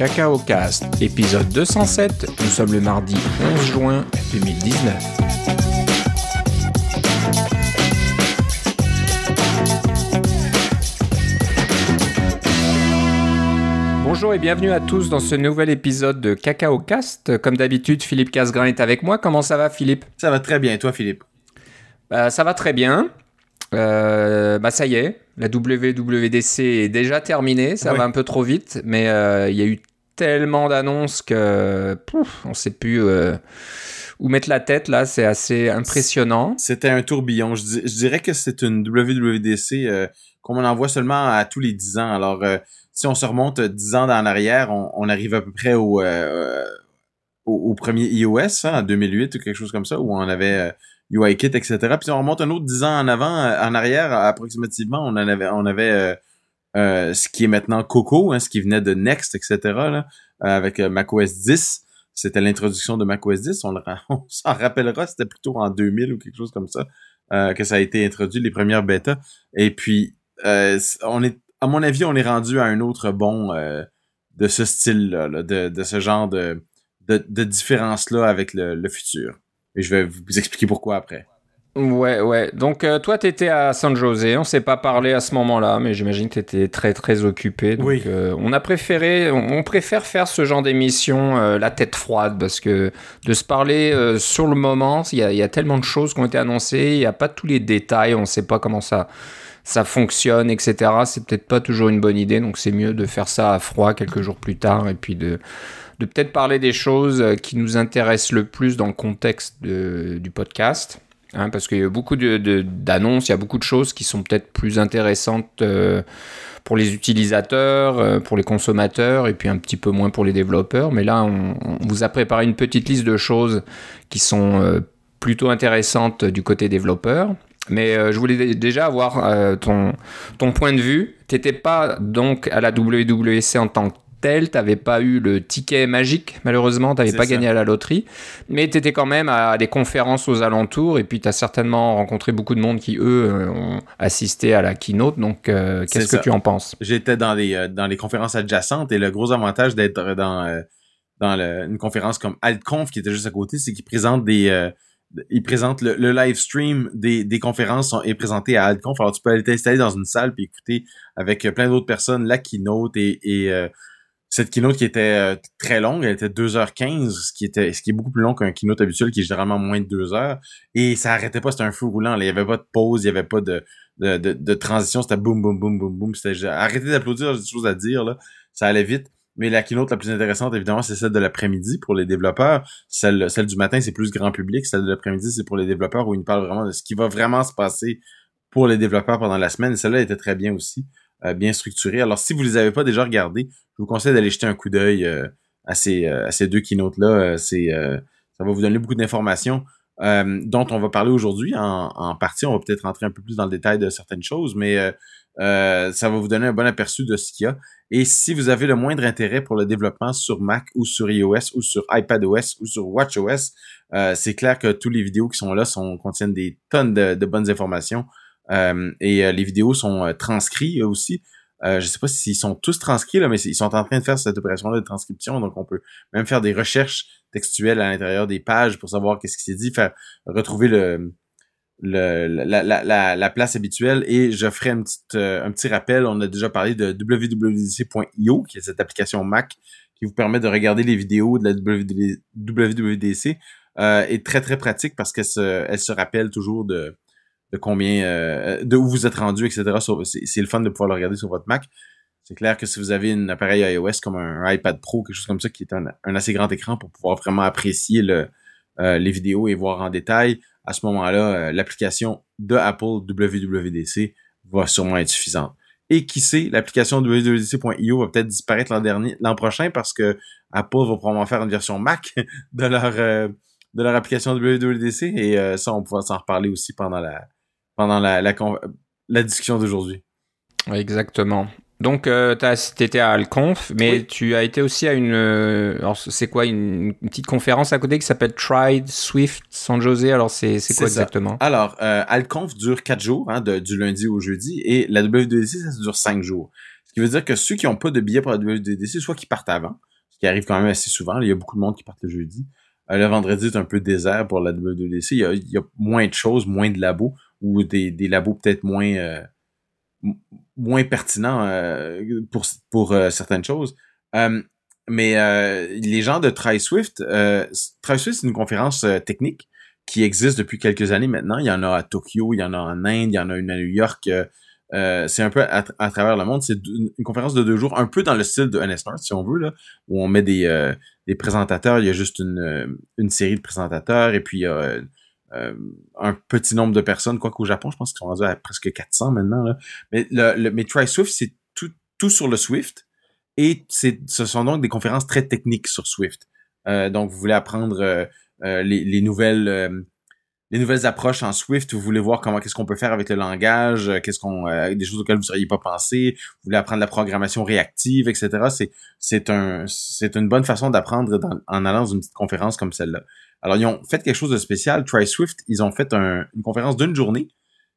Cacao Cast, épisode 207. Nous sommes le mardi 11 juin 2019. Bonjour et bienvenue à tous dans ce nouvel épisode de Cacao Cast. Comme d'habitude, Philippe Casgrain est avec moi. Comment ça va, Philippe? Ça va très bien. Et toi, Philippe? Bah, ça va très bien. Euh, bah ça y est, la WWDC est déjà terminée, ça Oui. va un peu trop vite, mais euh, il y a eu tellement d'annonces que pouf, on sait plus euh, où mettre la tête là, c'est assez impressionnant. C'était un tourbillon. Je, di- je dirais que c'est une WWDC euh, qu'on en voit seulement à tous les 10 ans. Alors, euh, si on se remonte 10 ans en arrière, on, arrive à peu près au, au, premier iOS, hein, en 2008 ou quelque chose comme ça, où on avait UIKit, etc. Puis on remonte un autre 10 ans en avant, en arrière, approximativement, on en avait, on avait euh, ce qui est maintenant Coco, hein, ce qui venait de Next, etc. Là, euh, avec euh, macOS 10. C'était l'introduction de macOS 10. On, on s'en rappellera, c'était plutôt en 2000 ou quelque chose comme ça que ça a été introduit, les premières bêtas. Et puis, on est, à mon avis, on est rendu à un autre bon de ce style-là, là, de, ce genre de, différence-là avec le futur. Et je vais vous expliquer pourquoi après. Ouais, ouais. Donc euh, toi, t'étais à San José, on s'est pas parlé à ce moment-là, mais j'imagine que t'étais très très occupé. Donc, Oui. euh, on a préféré, on, on préfère faire ce genre d'émission euh, la tête froide parce que de se parler sur le moment, il y, a, il y a tellement de choses qui ont été annoncées, il n'y a pas tous les détails, on sait pas comment ça ça fonctionne, etc. C'est peut-être pas toujours une bonne idée, donc c'est mieux de faire ça à froid quelques jours plus tard et puis de de peut-être parler des choses qui nous intéressent le plus dans le contexte de- du podcast. Hein, parce qu'il y a beaucoup d'annonces, il y a beaucoup de choses qui sont peut-être plus intéressantes euh, pour les utilisateurs, euh, pour les consommateurs, et puis un petit peu moins pour les développeurs. Mais là, on, vous a préparé une petite liste de choses qui sont euh, plutôt intéressantes du côté développeur. Mais je voulais dé- déjà avoir ton, ton point de vue. Tu n'étais pas donc à la WWC en tant que tel, tu n'avais pas eu le ticket magique, malheureusement, C'est pas ça. gagné à la loterie. Mais tu étais quand même à des conférences aux alentours et puis tu as certainement rencontré beaucoup de monde qui, eux, euh, ont assisté à la keynote. Donc, euh, qu'est-ce que ça. tu en penses? J'étais dans les euh, dans les conférences adjacentes et le gros avantage d'être dans euh, dans le- une conférence comme AltConf qui était juste à côté, c'est qu'ils présentent des ils présentent le, le live stream des, des conférences sont, est présenté à AltConf. Alors tu peux aller t'installer dans une salle puis écouter avec plein d'autres personnes la keynote et, et cette keynote qui était euh, très longue, elle était 2h15, ce qui était ce qui est beaucoup plus long qu'un keynote habituel qui est généralement moins de 2 heures et ça arrêtait pas, c'était un feu roulant, là. il y avait pas de pause, il y avait pas de de, de, transition, c'était boum boum boum boum boum, c'était arrêtez d'applaudir, j'ai des choses à dire là, ça allait vite. Mais la keynote la plus intéressante, évidemment, c'est celle de l'après-midi pour les développeurs. Celle, celle du matin, c'est plus grand public. Celle de l'après-midi, c'est pour les développeurs où ils nous parlent vraiment de ce qui va vraiment se passer pour les développeurs pendant la semaine. Celle-là était très bien aussi, bien structurée. Alors, si vous les avez pas déjà regardées, je vous conseille d'aller jeter un coup d'œil euh, à ces, euh, à ces deux keynotes-là. Euh, c'est, euh, ça va vous donner beaucoup d'informations euh, dont on va parler aujourd'hui. En, en partie, on va peut-être rentrer un peu plus dans le détail de certaines choses, mais euh, euh, ça va vous donner un bon aperçu de ce qu'il y a. Et si vous avez le moindre intérêt pour le développement sur Mac ou sur iOS ou sur iPadOS ou sur WatchOS, euh, c'est clair que tous les vidéos qui sont là sont, contiennent des tonnes de, de bonnes informations. Euh, et euh, les vidéos sont euh, transcrites aussi. Euh, je sais pas s'ils sont tous transcrits, là, mais ils sont en train de faire cette opération-là de transcription. Donc, on peut même faire des recherches textuelles à l'intérieur des pages pour savoir qu'est-ce qui s'est dit, faire retrouver le, le, la, la, la, la place habituelle et je ferai euh, un petit rappel. On a déjà parlé de wwdc.io, qui est cette application Mac qui vous permet de regarder les vidéos de la WWD WWDC. Euh, est très très pratique parce qu'elle se, elle se rappelle toujours de, de combien, euh, de où vous êtes rendu, etc. C'est le fun de pouvoir le regarder sur votre Mac. C'est clair que si vous avez un appareil iOS comme un, un iPad Pro, quelque chose comme ça, qui est un, un assez grand écran pour pouvoir vraiment apprécier le, euh, les vidéos et voir en détail, à ce moment-là, euh, l'application de Apple WWDC va sûrement être suffisante. Et qui sait, l'application WWDC.io va peut-être disparaître l'an dernier, l'an prochain parce que Apple va probablement faire une version Mac de leur euh, de leur application WWDC et euh, ça on pourra s'en reparler aussi pendant la pendant la la, discussion d'aujourd'hui. Exactement. Donc, euh, tu étais à Alconf, mais Oui. tu as été aussi à une. euh, alors, c'est quoi une, une petite conférence à côté qui s'appelle Tried Swift San José Alors, c'est quoi ça. exactement? Alors, euh, Alconf dure quatre jours, hein, de- du lundi au jeudi, et la WWDC, ça dure cinq jours. Ce qui veut dire que ceux qui n'ont pas de billet pour la WWDC, soit qu'ils partent avant, qui arrive quand même assez souvent. Il y a beaucoup de monde qui part le jeudi. le vendredi est un peu désert pour la WWDC. Il y a, il y a moins de choses, moins de labos, ou des, des labos peut-être moins moins pertinents pour, pour certaines choses. mais les gens de TriSwift, euh, TriSwift, c'est une conférence technique qui existe depuis quelques années maintenant. Il y en a à Tokyo, il y en a en Inde, il y en a une à New York. Euh, euh, c'est un peu à, travers le monde. C'est une conférence de deux jours, un peu dans le style de NS si on veut, où on met des, euh, des présentateurs. Il y a juste une, une série de présentateurs et puis euh, un petit nombre de personnes. Quoi qu'au Japon, je pense qu'ils sont rendus à presque 400 maintenant. Là. Mais, le, le mais TriSwift, c'est tout, tout sur le Swift. Et ce sont donc des conférences très techniques sur Swift. donc, vous voulez apprendre euh, les, nouvelles euh, les nouvelles approches en Swift, vous voulez voir comment qu'est-ce qu'on peut faire avec le langage, euh, qu'est-ce qu'on des choses auxquelles vous seriez pas pensé, vous voulez apprendre la programmation réactive, etc. C'est c'est un c'est une bonne façon d'apprendre en allant dans une petite conférence comme celle-là. Alors ils ont fait quelque chose de spécial. Try Swift, ils ont fait une conférence d'une journée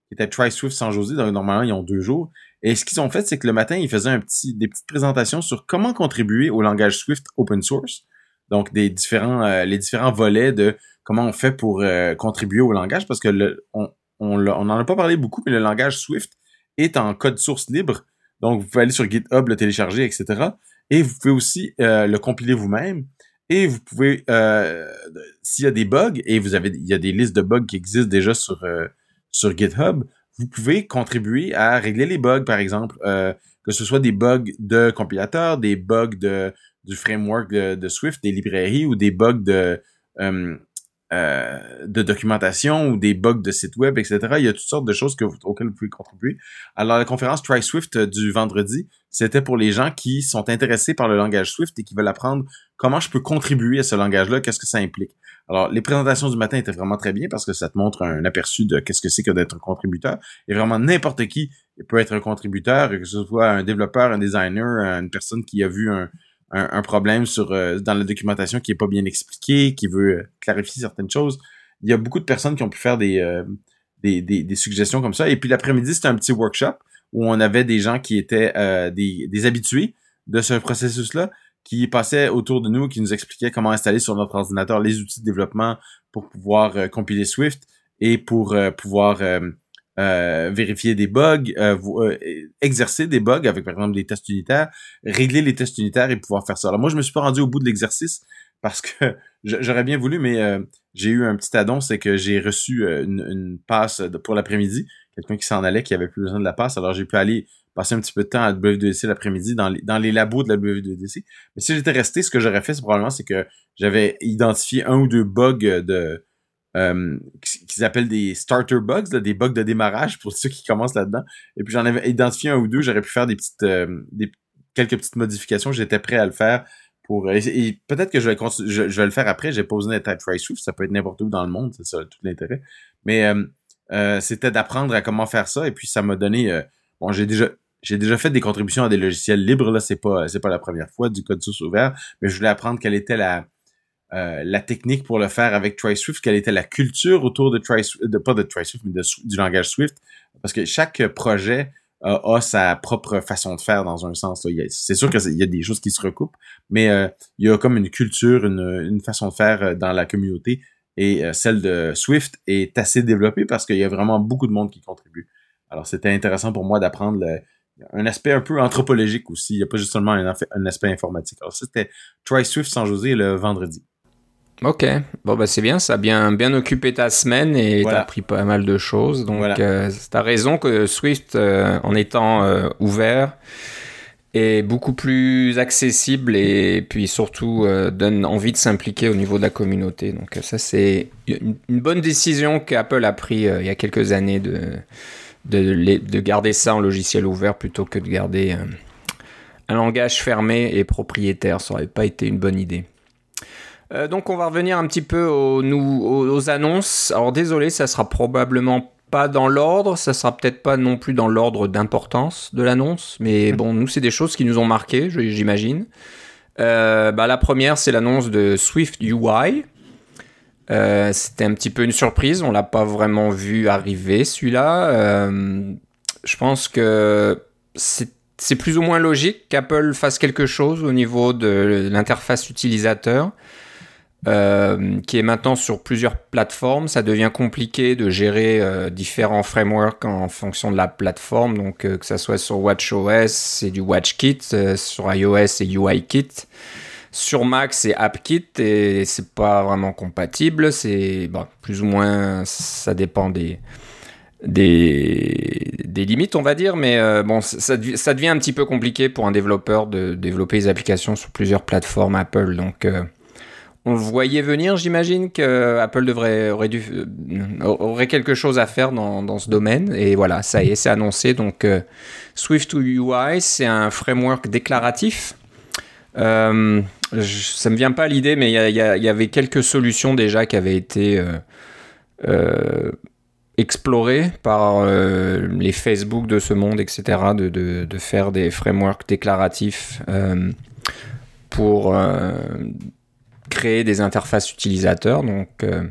qui était Try Swift sans José. Donc normalement ils ont deux jours. Et ce qu'ils ont fait, c'est que le matin ils faisaient un petit des petites présentations sur comment contribuer au langage Swift open source donc euh, les différents volets de comment on fait pour euh, contribuer au langage parce que on n'en a pas parlé beaucoup mais le langage Swift est en code source libre. Donc vous pouvez aller sur GitHub le télécharger etc et vous pouvez aussi euh, le compiler vous-même. Et vous pouvez s'il y a des bugs et vous avez il y a des listes de bugs qui existent déjà sur sur GitHub vous pouvez contribuer à régler les bugs par exemple. Que ce soit des bugs de compilateur des bugs de du framework de, Swift, des librairies ou des bugs de, euh, euh, de documentation ou des bugs de site web, etc. Il y a toutes sortes de choses que auxquelles vous pouvez contribuer. Alors, la conférence Try Swift du vendredi, c'était pour les gens qui sont intéressés par le langage Swift et qui veulent apprendre comment je peux contribuer à ce langage-là, qu'est-ce que ça implique. Alors, les présentations du matin étaient vraiment très bien parce que ça te montre un aperçu de qu'est-ce que c'est que d'être un contributeur. Et vraiment, n'importe qui peut être un contributeur, que ce soit un développeur, un designer, une personne qui a vu un, un, problème sur euh, dans la documentation qui est pas bien expliqué, qui veut euh, clarifier certaines choses. Il y a beaucoup de personnes qui ont pu faire des, euh, des, des, suggestions comme ça. Et puis l'après-midi, c'était un petit workshop où on avait des gens qui étaient des, des habitués de ce processus-là, qui passaient autour de nous, qui nous expliquaient comment installer sur notre ordinateur les outils de développement pour pouvoir compiler Swift et pour pouvoir euh, vérifier des bugs, euh, euh, exercer des bugs avec par exemple des tests unitaires, régler les tests unitaires et pouvoir faire ça. Alors moi je me suis pas rendu au bout de l'exercice parce que j'aurais bien voulu, mais j'ai eu un petit addon, c'est que j'ai reçu une, passe pour l'après-midi, quelqu'un qui s'en allait, qui avait plus besoin de la passe, alors j'ai pu aller passer un petit peu de temps à WWDC l'après-midi dans les, dans les labos de la WWDC. Mais si j'étais resté, ce que j'aurais fait, c'est probablement c'est que j'avais identifié un ou deux bugs de euh, qu'ils appellent des starter bugs, des bugs de démarrage pour ceux qui commencent là-dedans. Et puis j'en avais identifié un ou deux, j'aurais pu faire des petites euh, des, quelques petites modifications, j'étais prêt à le faire pour et, peut-être que je vais je, vais le faire après, j'ai pas besoin d'être à ça peut être n'importe où dans le monde, c'est ça tout l'intérêt. Mais euh, euh c'était d'apprendre à comment faire ça et puis ça m'a donné bon, j'ai déjà j'ai déjà fait des contributions à des logiciels libres là, c'est pas c'est pas la première fois du code source ouvert, mais je voulais apprendre quelle était la euh, la technique pour le faire avec TriSwift, quelle était la culture autour de TriSwift, de, pas de TriSwift, mais du langage Swift, parce que chaque projet euh, a sa propre façon de faire dans un sens. C'est sûr qu'il y a des choses qui se recoupent, mais euh, il y a comme une culture, une, façon de faire dans la communauté, et celle de Swift est assez développée parce qu'il y a vraiment beaucoup de monde qui contribue. Alors c'était intéressant pour moi d'apprendre un aspect un peu anthropologique aussi. Il n'y a pas juste seulement un, aspect informatique. Alors c'était Try Swift sans José le vendredi. Ok, bon bah c'est bien, ça a bien, bien occupé ta semaine et tu t'as appris pas mal de choses. Donc voilà. euh, t'as raison que Swift, euh, en étant euh, ouvert, est beaucoup plus accessible et puis surtout euh, donne envie de s'impliquer au niveau de la communauté. Donc ça c'est une, bonne décision qu'Apple a pris il y a quelques années de, de, de, garder ça en logiciel ouvert plutôt que de garder un langage fermé et propriétaire. Ça aurait pas été une bonne idée. Euh, donc on va revenir un petit peu aux, aux, annonces. Alors désolé, ça sera probablement pas dans l'ordre, ça sera peut-être pas non plus dans l'ordre d'importance de l'annonce, mais hmm. bon, nous c'est des choses qui nous ont marqué, j'imagine. Euh, bah, la première, c'est l'annonce de Swift UI. Euh, c'était un petit peu une surprise, on l'a pas vraiment vu arriver celui-là. je pense que c'est c'est plus ou moins logique qu'Apple fasse quelque chose au niveau de l'interface utilisateur. Euh, qui est maintenant sur plusieurs plateformes. Ça devient compliqué de gérer euh, différents frameworks en fonction de la plateforme. Donc, euh, que ça soit sur WatchOS, c'est du WatchKit. sur iOS, c'est UIKit. Sur Mac, c'est AppKit et c'est pas vraiment compatible. C'est plus ou moins, ça dépend des, des, des limites, on va dire, mais bon, ça, ça, devient un petit peu compliqué pour un développeur de développer des applications sur plusieurs plateformes Apple. Donc, on voyait venir, j'imagine que Apple devrait aurait dû euh, aurait quelque chose à faire dans, ce domaine et voilà, ça y est, c'est annoncé. Donc euh, Swift UI, c'est un framework déclaratif. Euh, ça me vient pas à l'idée, mais il y, avait quelques solutions déjà qui avaient été explorées par les Facebook de ce monde, etc., de, de faire des frameworks déclaratifs pour créer des interfaces utilisateurs. Donc, euh,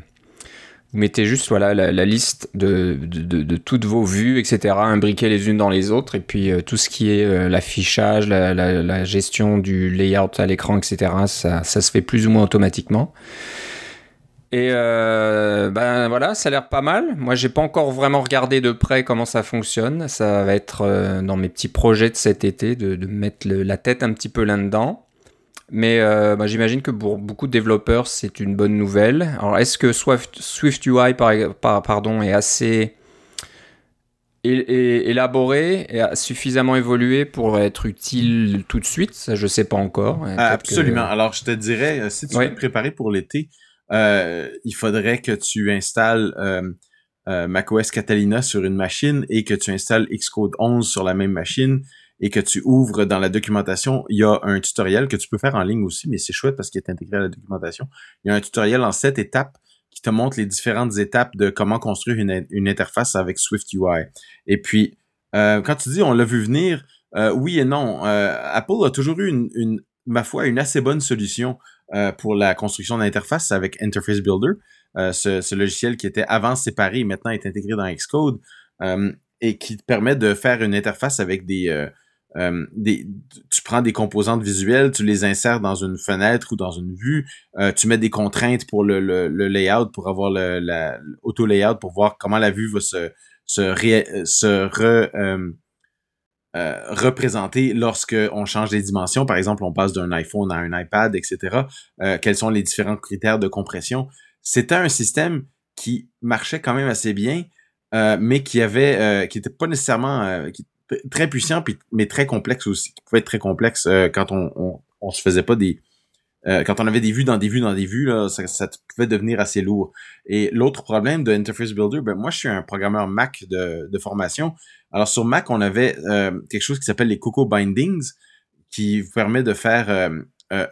vous mettez juste voilà, la, liste de, de, toutes vos vues, etc., imbriquées les unes dans les autres, et puis euh, tout ce qui est euh, l'affichage, la, gestion du layout à l'écran, etc., ça, se fait plus ou moins automatiquement. Et ben voilà, ça a l'air pas mal. Moi, j'ai pas encore vraiment regardé de près comment ça fonctionne. Ça va être dans mes petits projets de cet été de mettre la tête un petit peu là-dedans. Mais euh, bah, j'imagine que pour beaucoup de développeurs, c'est une bonne nouvelle. Alors, est-ce que Swift, Swift UI par, pardon, est assez élaboré et suffisamment évolué pour être utile tout de suite? Ça, je sais pas encore. Absolument. Alors, je te dirais, euh, si tu veux te préparer pour l'été, euh, il faudrait que tu installes euh, macOS Catalina sur une machine et que tu installes Xcode 11 sur la même machine et que tu ouvres dans la documentation, il y a un tutoriel que tu peux faire en ligne aussi, mais c'est chouette parce qu'il est intégré à la documentation. Il y a un tutoriel en sept étapes qui te montre les différentes étapes de comment construire une, interface avec Swift UI. Et puis, euh, quand tu dis on l'a vu venir, euh, oui et non. Euh, Apple a toujours eu une, ma foi, une assez bonne solution pour la construction d'interface avec Interface Builder, ce, ce, logiciel qui était avant séparé et maintenant est intégré dans Xcode et qui te permet de faire une interface avec des euh, tu prends des composantes visuelles, tu les insères dans une fenêtre ou dans une vue, euh, tu mets des contraintes pour le, layout, pour avoir le, la, auto-layout, pour voir comment la vue va se, se, re, euh, représenter lorsque on change les dimensions. Par exemple, on passe d'un iPhone à un iPad, etc. quels sont les différents critères de compression? C'était un système qui marchait quand même assez bien, mais qui avait, qui était pas nécessairement, très puissant, puis, mais très complexe aussi, qui pouvait être très complexe euh, quand on, on, on, se faisait pas des... Euh, quand on avait des vues dans des vues dans des vues, là, ça, ça pouvait devenir assez lourd. Et l'autre problème de Interface Builder, ben moi je suis un programmeur Mac de, de formation. Alors sur Mac, on avait euh, quelque chose qui s'appelle les Coco Bindings, qui vous permet de faire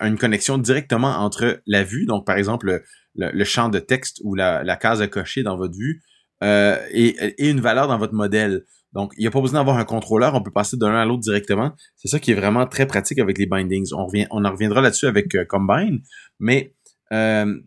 une connexion directement entre la vue, donc par exemple le, le, champ de texte ou la, la, case à cocher dans votre vue, et, et une valeur dans votre modèle. Donc, il n'y a pas besoin d'avoir un contrôleur, on peut passer d'un à l'autre directement. C'est ça qui est vraiment très pratique avec les bindings. On, en reviendra là-dessus avec euh, Combine, mais euh,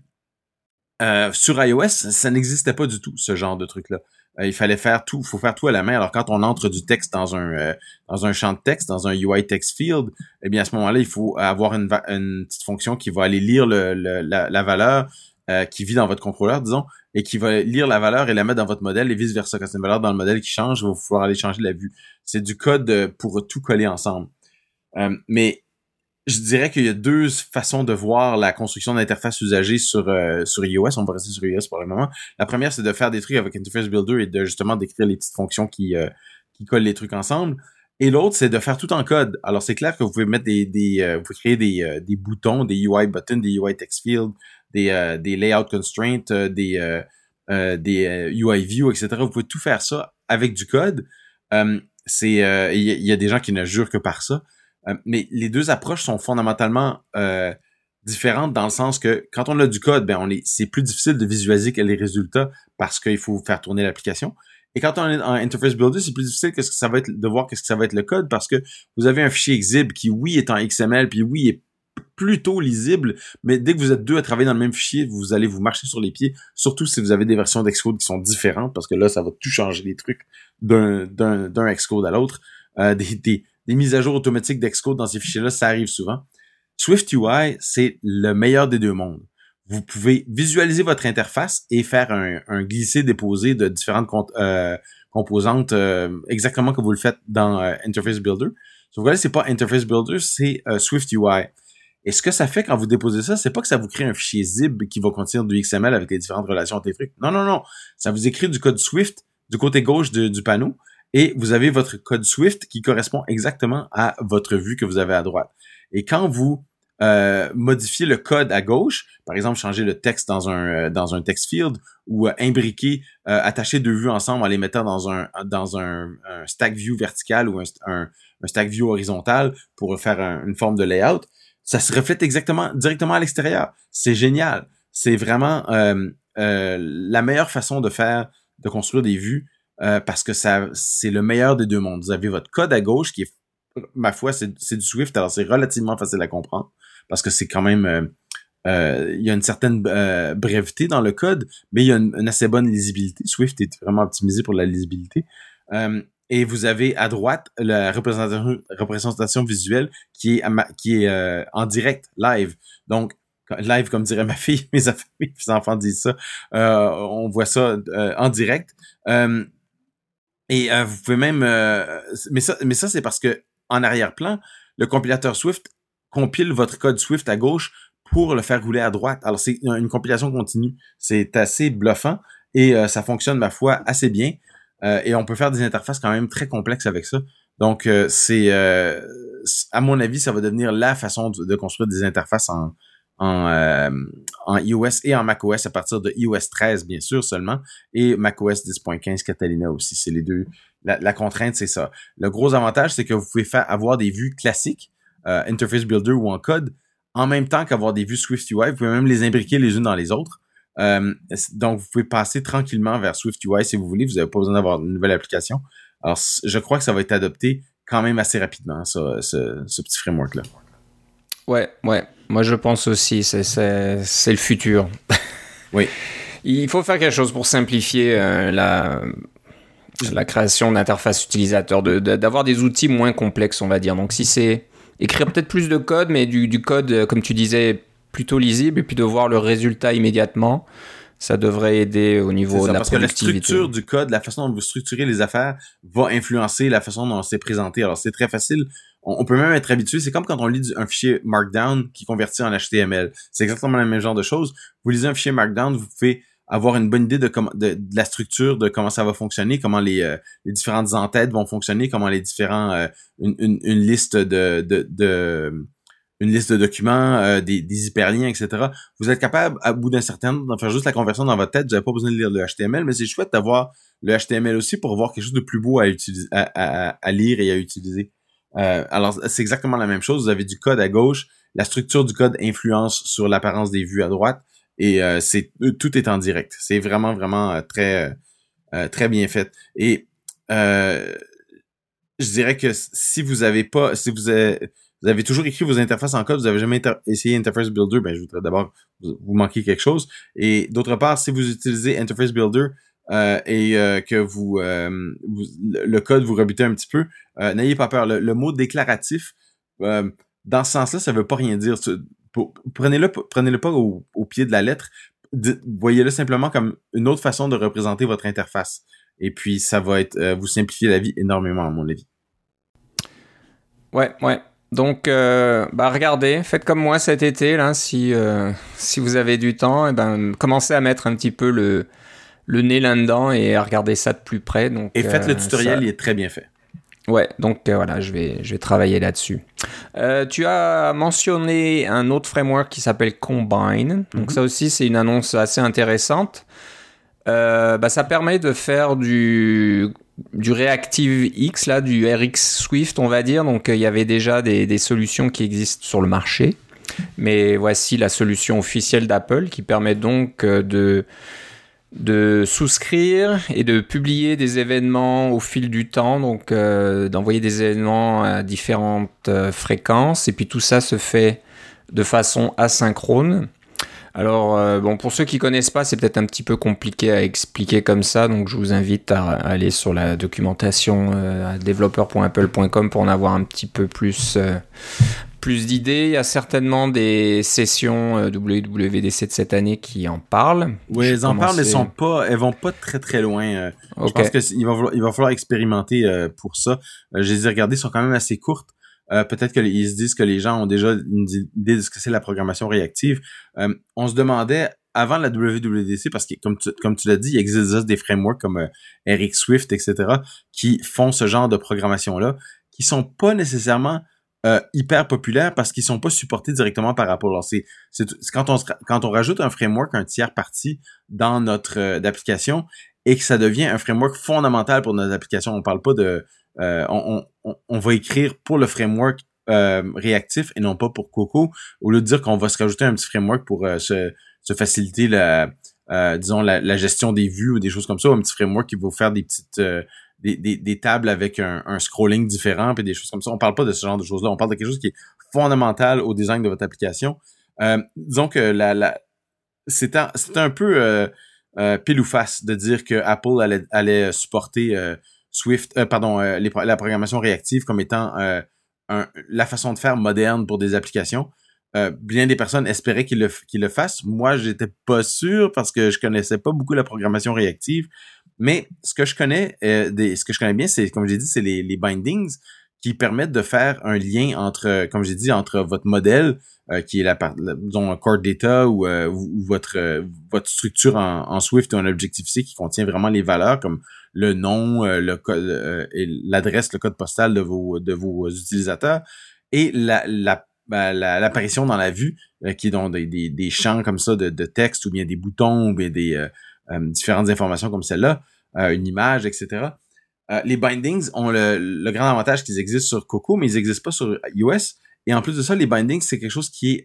euh, sur iOS, ça n'existait pas du tout, ce genre de truc-là. il fallait faire tout, il faut faire tout à la main. Alors, quand on entre du texte dans un dans un champ de texte, dans un UI text field, eh bien à ce moment-là, il faut avoir une, petite fonction qui va aller lire la, valeur qui vit dans votre contrôleur, disons, et qui va lire la valeur et la mettre dans votre modèle et vice-versa. Quand c'est une valeur dans le modèle qui change, il va falloir aller changer la vue. C'est du code euh, pour tout coller ensemble. Euh, mais je dirais qu'il y a deux façons de voir la construction d'interface usagée sur, euh, sur iOS. On va rester sur iOS pour le moment. La première, c'est de faire des trucs avec Interface Builder et de justement décrire les petites fonctions qui, qui collent les trucs ensemble. Et l'autre, c'est de faire tout en code. Alors, c'est clair que vous pouvez mettre des, vous pouvez créer des, des boutons, des UI buttons, des UI text field, des, euh, des layout constraints, euh, des, euh, des UI view, etc. Vous pouvez tout faire ça avec du code. c'est il y, a des gens qui ne jurent que par ça. mais les deux approches sont fondamentalement différentes dans le sens que quand on a du code, ben on est, c'est plus difficile de visualiser les résultats parce qu'il faut faire tourner l'application. Et quand on est en interface builder, c'est plus difficile ça va être de voir qu'est-ce que ça va être le code parce que vous avez un fichier exhib qui oui est en XML puis oui est plutôt lisible, mais dès que vous êtes deux à travailler dans le même fichier, vous allez vous marcher sur les pieds, surtout si vous avez des versions d'Xcode qui sont différentes, parce que là, ça va tout changer les trucs d'un, d'un, Xcode à l'autre. Euh, des, des, mises à jour automatiques d'Excode dans ces fichiers-là, ça arrive souvent. Swift UI, c'est le meilleur des deux mondes. Vous pouvez visualiser votre interface et faire un, un glisser-déposer de différentes euh, composantes euh, exactement comme vous le faites dans Interface Builder. vous voyez, c'est pas Interface Builder, c'est Swift UI. Et ce que ça fait quand vous déposez ça, c'est pas que ça vous crée un fichier zip qui va contenir du XML avec les différentes relations entre les. Non, non, non. Ça vous écrit du code Swift du côté gauche du panneau et vous avez votre code Swift qui correspond exactement à votre vue que vous avez à droite. Et quand vous euh, modifiez le code à gauche, par exemple changer le texte dans un euh, dans un text field ou euh, imbriquer, attacher deux vues ensemble en les mettant dans un dans un, stack view vertical ou un, stack view horizontal pour faire une forme de layout, ça se reflète exactement directement à l'extérieur. C'est génial. C'est vraiment la meilleure façon de faire de construire des vues euh, parce que ça c'est le meilleur des deux mondes. Vous avez votre code à gauche qui est, ma foi, c'est du Swift, alors c'est relativement facile à comprendre parce que c'est quand même euh, euh, il y a une certaine brèveté dans le code, mais il y a une, assez bonne lisibilité. Swift est vraiment optimisé pour la lisibilité. Et vous avez à droite la représentation, visuelle qui est, qui est en direct, live. Donc, live comme dirait ma fille, mes, enfants disent ça. on voit ça en direct. Et euh, vous pouvez même, euh, mais ça, mais ça c'est parce que en arrière-plan, le compilateur Swift compile votre code Swift à gauche pour le faire rouler à droite. Alors c'est une compilation continue. C'est assez bluffant et euh, ça fonctionne ma foi assez bien. Et on peut faire des interfaces quand même très complexes avec ça. Donc c'est, à mon avis, ça va devenir la façon de construire des interfaces en, en, euh, en iOS et en macOS à partir de iOS 13, bien sûr, seulement, et macOS 10.15 Catalina aussi. C'est les deux. La, contrainte, c'est ça. Le gros avantage, c'est que vous pouvez avoir des vues classiques, euh, Interface Builder ou en code, en même temps qu'avoir des vues Swift UI. Vous pouvez même les imbriquer les unes dans les autres. Euh, donc, vous pouvez passer tranquillement vers Swift UI si vous voulez. Vous n'avez pas besoin d'avoir une nouvelle application. Alors, je crois que ça va être adopté quand même assez rapidement, ça, ce, ce petit framework-là. Ouais, ouais. Moi, je pense aussi, c'est le futur. oui. Il faut faire quelque chose pour simplifier euh, la, la création d'interfaces utilisateurs, d'avoir des outils moins complexes, on va dire. Donc, si c'est écrire peut-être plus de code, mais du, du, code, euh, comme tu disais, plutôt lisible, et puis de voir le résultat immédiatement, ça devrait aider au niveau de la parce que la structure du code, la façon dont vous structurez les affaires va influencer la façon dont c'est présenté. Alors, c'est très facile on, peut même être habitué. C'est comme quand on lit un fichier Markdown qui convertit en HTML. C'est exactement le même genre de choses. Vous lisez un fichier Markdown, vous pouvez avoir une bonne idée de, comment, de, la structure, de comment ça va fonctionner, comment les, euh, les différentes entêtes vont fonctionner, comment les différents euh, une, une, une, liste de, de, de une liste de documents, euh, des, hyperliens, etc. Vous êtes capable, à bout d'un certain temps, d'en faire juste la conversion dans votre tête. Vous n'avez pas besoin de lire le HTML, mais c'est chouette d'avoir le HTML aussi pour voir quelque chose de plus beau à, utiliser, à, lire et à utiliser. Euh, alors, c'est exactement la même chose. Vous avez du code à gauche. La structure du code influence sur l'apparence des vues à droite. Et euh, c'est tout est en direct. C'est vraiment, vraiment très, très bien fait. Et je dirais que si vous avez pas, si vous avez, vous avez toujours écrit vos interfaces en code, vous avez jamais essayé Interface Builder, ben je voudrais d'abord vous, manquez quelque chose. Et d'autre part, si vous utilisez Interface Builder, euh, et euh, que euh, vous, le code vous rebutez un petit peu, n'ayez pas peur. Le, mot déclaratif, dans ce sens-là, ça veut pas rien dire. Prenez-le prenez-le pas au, pied de la lettre. Voyez-le simplement comme une autre façon de représenter votre interface. Et puis, ça va être vous simplifier la vie énormément, à mon avis. Ouais, ouais. Donc, bah regardez, faites comme moi cet été, là, si, si vous avez du temps, et eh ben, commencez à mettre un petit peu le, le nez là-dedans et à regarder ça de plus près. Donc, et faites le euh, tutoriel, il est très bien fait. Ouais, donc euh, voilà, je vais, je vais travailler là-dessus. Euh, tu as mentionné un autre framework qui s'appelle Combine. Donc mhm. ça aussi, c'est une annonce assez intéressante. bah, ça permet de faire du, du Reactive X, là, du RX Swift, on va dire. Donc il y avait déjà des, solutions qui existent sur le marché. Mais voici la solution officielle d'Apple qui permet donc de de souscrire et de publier des événements au fil du temps, donc euh, d'envoyer des événements à différentes euh, fréquences, et puis tout ça se fait de façon asynchrone. Alors, euh, bon, pour ceux qui connaissent pas, c'est peut-être un petit peu compliqué à expliquer comme ça, donc je vous invite à, aller sur la documentation euh, à developer.apple.com pour en avoir un petit peu plus, euh, plus d'idées. Il y a certainement des sessions WWDC de cette année qui en parlent. Oui, elles en parlent, mais sont pas, elles vont pas très très loin. Je pense qu'il va, il va falloir expérimenter pour ça. je les ai regardées, sont quand même assez courtes. Euh, peut-être qu'ils se disent que les gens ont déjà une idée de ce que c'est la programmation réactive. Euh, on se demandait avant la WWDC, parce que comme tu, comme tu l'as dit, il existe des frameworks comme euh, Eric Swift, etc., qui font ce genre de programmation-là, qui sont pas nécessairement hyper populaires parce qu'ils sont pas supportés directement par Apple. C'est, quand on quand on rajoute un framework, un tiers parti dans notre application et que ça devient un framework fondamental pour notre application. On parle pas de euh, on, on, va écrire pour le framework euh, réactif et non pas pour Coco, au lieu de dire qu'on va se rajouter un petit framework pour euh, se, faciliter la, disons la, gestion des vues ou des choses comme ça, un petit framework qui va faire des petites des, des, des, tables avec un, scrolling différent et des choses comme ça. On parle pas de ce genre de choses-là. On parle de quelque chose qui est fondamental au design de votre application. disons que la, la c'est un, un peu euh, pile ou face de dire que Apple allait, allait supporter Swift, euh, pardon, euh, la programmation réactive comme étant euh, la façon de faire moderne pour des applications. bien des personnes espéraient qu'il le, qu'il le fasse. Moi, j'étais pas sûr parce que je connaissais pas beaucoup la programmation réactive. Mais ce que je connais, ce que je connais bien, c'est comme j'ai dit, c'est les bindings qui permettent de faire un lien entre, comme j'ai dit, entre votre modèle qui est la, disons un core data ou, votre votre structure en, Swift ou en Objective C qui contient vraiment les valeurs comme le nom, euh, le code euh, l'adresse, le code postal de vos de vos utilisateurs et la, la ben, l'apparition dans la vue euh, qui est dans des, des, champs comme ça de, de, texte ou bien des boutons ou bien des différentes informations comme celle-là, une image, etc. les bindings ont le, le grand avantage qu'ils existent sur Coco, mais ils n'existent pas sur iOS. Et en plus de ça, les bindings, c'est quelque chose qui est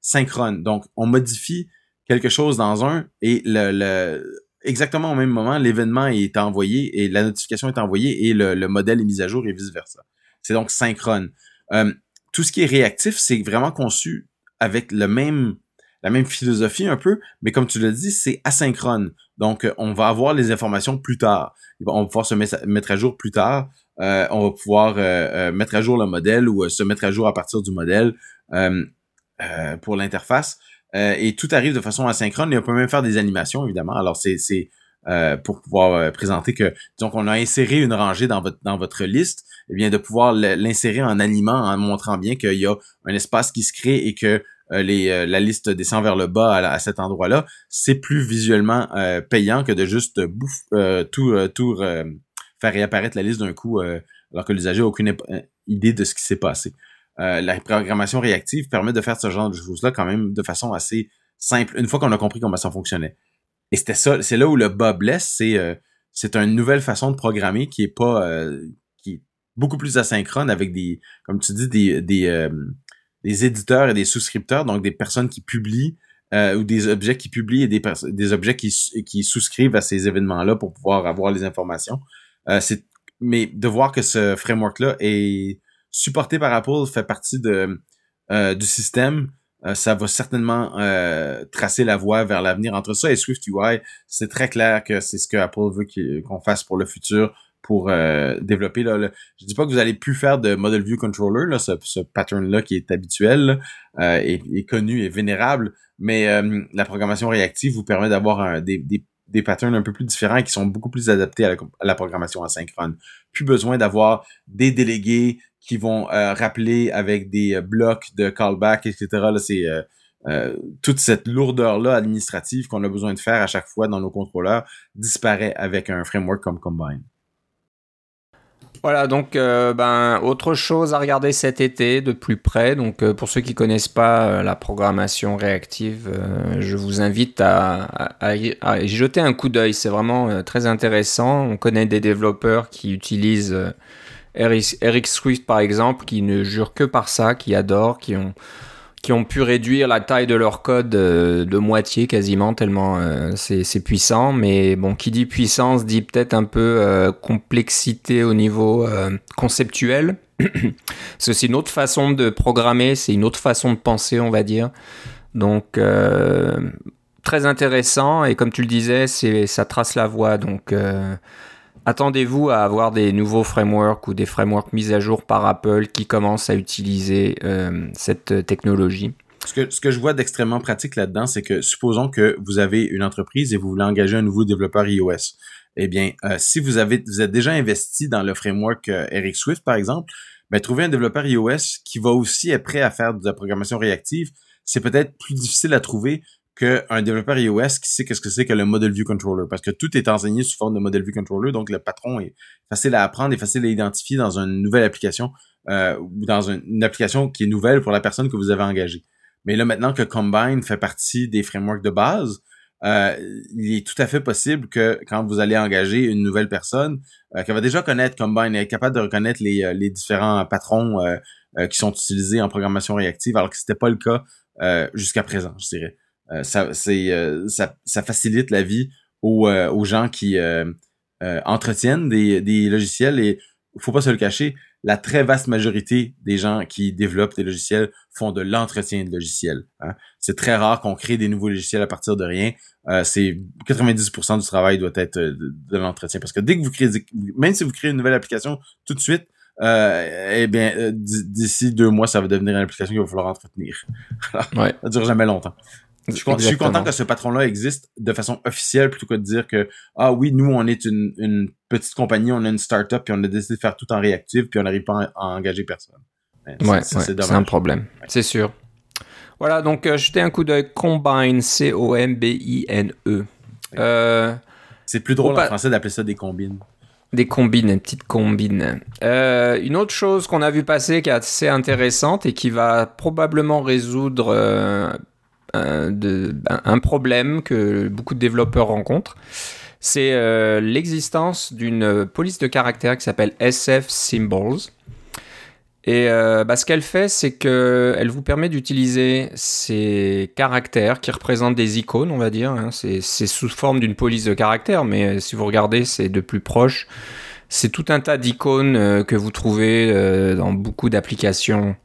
synchrone. Donc, on modifie quelque chose dans un et le, le exactement au même moment, l'événement est envoyé et la notification est envoyée et le, modèle est mis à jour et vice-versa. C'est donc synchrone. Euh, tout ce qui est réactif, c'est vraiment conçu avec le même la même philosophie un peu, mais comme tu l'as dit, c'est asynchrone. Donc, euh, on va avoir les informations plus tard. On va pouvoir se mettre à jour plus tard. Euh, on va pouvoir mettre à jour le modèle ou se mettre à jour à partir du modèle pour l'interface. Euh, et tout arrive de façon asynchrone et on peut même faire des animations, évidemment. Alors, c'est euh, pour pouvoir euh, présenter que, donc on a inséré une rangée dans votre, dans votre liste, eh bien de pouvoir l'insérer en animant, en montrant bien qu'il y a un espace qui se crée et que les, la liste descend vers le bas à, cet endroit-là, c'est plus visuellement payant que de juste bouffe, tout, faire réapparaître la liste d'un coup alors que l'usager n'a aucune idée de ce qui s'est passé. Euh, la programmation réactive permet de faire ce genre de choses-là quand même de façon assez simple, une fois qu'on a compris comment ça fonctionnait. Et c'était ça, c'est là où le bas blesse, c'est euh, une nouvelle façon de programmer qui est pas euh, qui est beaucoup plus asynchrone avec des, comme tu dis, des des, des éditeurs et des souscripteurs, donc des personnes qui publient ou des objets qui publient et des, des objets qui, qui souscrivent à ces événements-là pour pouvoir avoir les informations. c'est mais de voir que ce framework-là est supporté par Apple fait partie de, euh, du système. Euh, ça va certainement euh, tracer la voie vers l'avenir. Entre ça et Swift UI, c'est très clair que c'est ce que Apple veut qu'on fasse pour le futur pour développer. Là, Je dis pas que vous allez plus faire de Model View Controller, là, ce, pattern-là qui est habituel, et, est connu et vénérable, mais la programmation réactive vous permet d'avoir des, des, des patterns un peu plus différents qui sont beaucoup plus adaptés à la, à la programmation asynchrone. Plus besoin d'avoir des délégués, qui vont euh, rappeler avec des euh, blocs de callback, etc. Là, c'est euh, toute cette lourdeur-là administrative qu'on a besoin de faire à chaque fois dans nos contrôleurs disparaît avec un framework comme Combine. Voilà, donc ben, autre chose à regarder cet été de plus près. Donc pour ceux qui connaissent pas la programmation réactive, je vous invite à, y, jeter un coup d'œil. C'est vraiment très intéressant. On connaît des développeurs qui utilisent Eric, Swift, par exemple, qui ne jure que par ça, qui adore, qui ont, qui ont pu réduire la taille de leur code euh, de moitié quasiment, tellement euh, c'est puissant. Mais bon, qui dit puissance dit peut-être un peu euh, complexité au niveau conceptuel. c'est aussi une autre façon de programmer, c'est une autre façon de penser, on va dire. Donc, très intéressant. Et comme tu le disais, c'est, ça trace la voie. Donc, attendez-vous à avoir des nouveaux frameworks ou des frameworks mis à jour par Apple qui commencent à utiliser cette technologie? Ce que, je vois d'extrêmement pratique là-dedans, c'est que supposons que vous avez une entreprise et vous voulez engager un nouveau développeur iOS. Eh bien, euh, si vous avez vous êtes déjà investi dans le framework euh, Eric Swift, par exemple, ben, trouver un développeur iOS qui va aussi être prêt à faire de la programmation réactive, c'est peut-être plus difficile à trouver qu'un développeur iOS qui sait qu'est-ce que c'est que le Model View Controller, parce que tout est enseigné sous forme de Model View Controller, donc le patron est facile à apprendre et facile à identifier dans une nouvelle application euh, ou dans une, application qui est nouvelle pour la personne que vous avez engagée. Mais là, maintenant que Combine fait partie des frameworks de base, euh, il est tout à fait possible que quand vous allez engager une nouvelle personne, euh, qu'elle va déjà connaître Combine, et être capable de reconnaître les, euh, les différents patrons euh, qui sont utilisés en programmation réactive, alors que c'était pas le cas jusqu'à présent, je dirais. Ça, c'est, ça, ça, facilite la vie aux, aux gens qui entretiennent des, des logiciels et faut pas se le cacher, la très vaste majorité des gens qui développent des logiciels font de l'entretien de logiciels. Hein. C'est très rare qu'on crée des nouveaux logiciels à partir de rien. Euh, c'est 90% du travail doit être euh, de, l'entretien parce que dès que vous créez, même si vous créez une nouvelle application tout de suite, euh, eh bien, euh, d'ici deux mois, ça va devenir une application qu'il va falloir entretenir. ouais. Ça dure jamais longtemps. Je, suis content que ce patron-là existe de façon officielle plutôt que de dire que ah oui, nous on est une, une petite compagnie, on a une start-up puis on a décidé de faire tout en réactif puis on n'arrive pas à, engager personne. ouais, c'est un problème, c'est sûr. Voilà, donc euh, jetez un coup d'œil Combine, C-O-M-B-I-N-E. Euh, c'est plus drôle en français d'appeler ça des combines. Des combines, une petite combine. Euh, une autre chose qu'on a vu passer qui est assez intéressante et qui va probablement résoudre euh, de, un problème que beaucoup de développeurs rencontrent. C'est euh, l'existence d'une police de caractère qui s'appelle SF Symbols. Et euh, bah, ce qu'elle fait, c'est qu'elle vous permet d'utiliser ces caractères qui représentent des icônes, on va dire. Hein. C'est sous forme d'une police de caractère, mais euh, si vous regardez, c'est de plus proche. C'est tout un tas d'icônes que vous trouvez dans beaucoup d'applications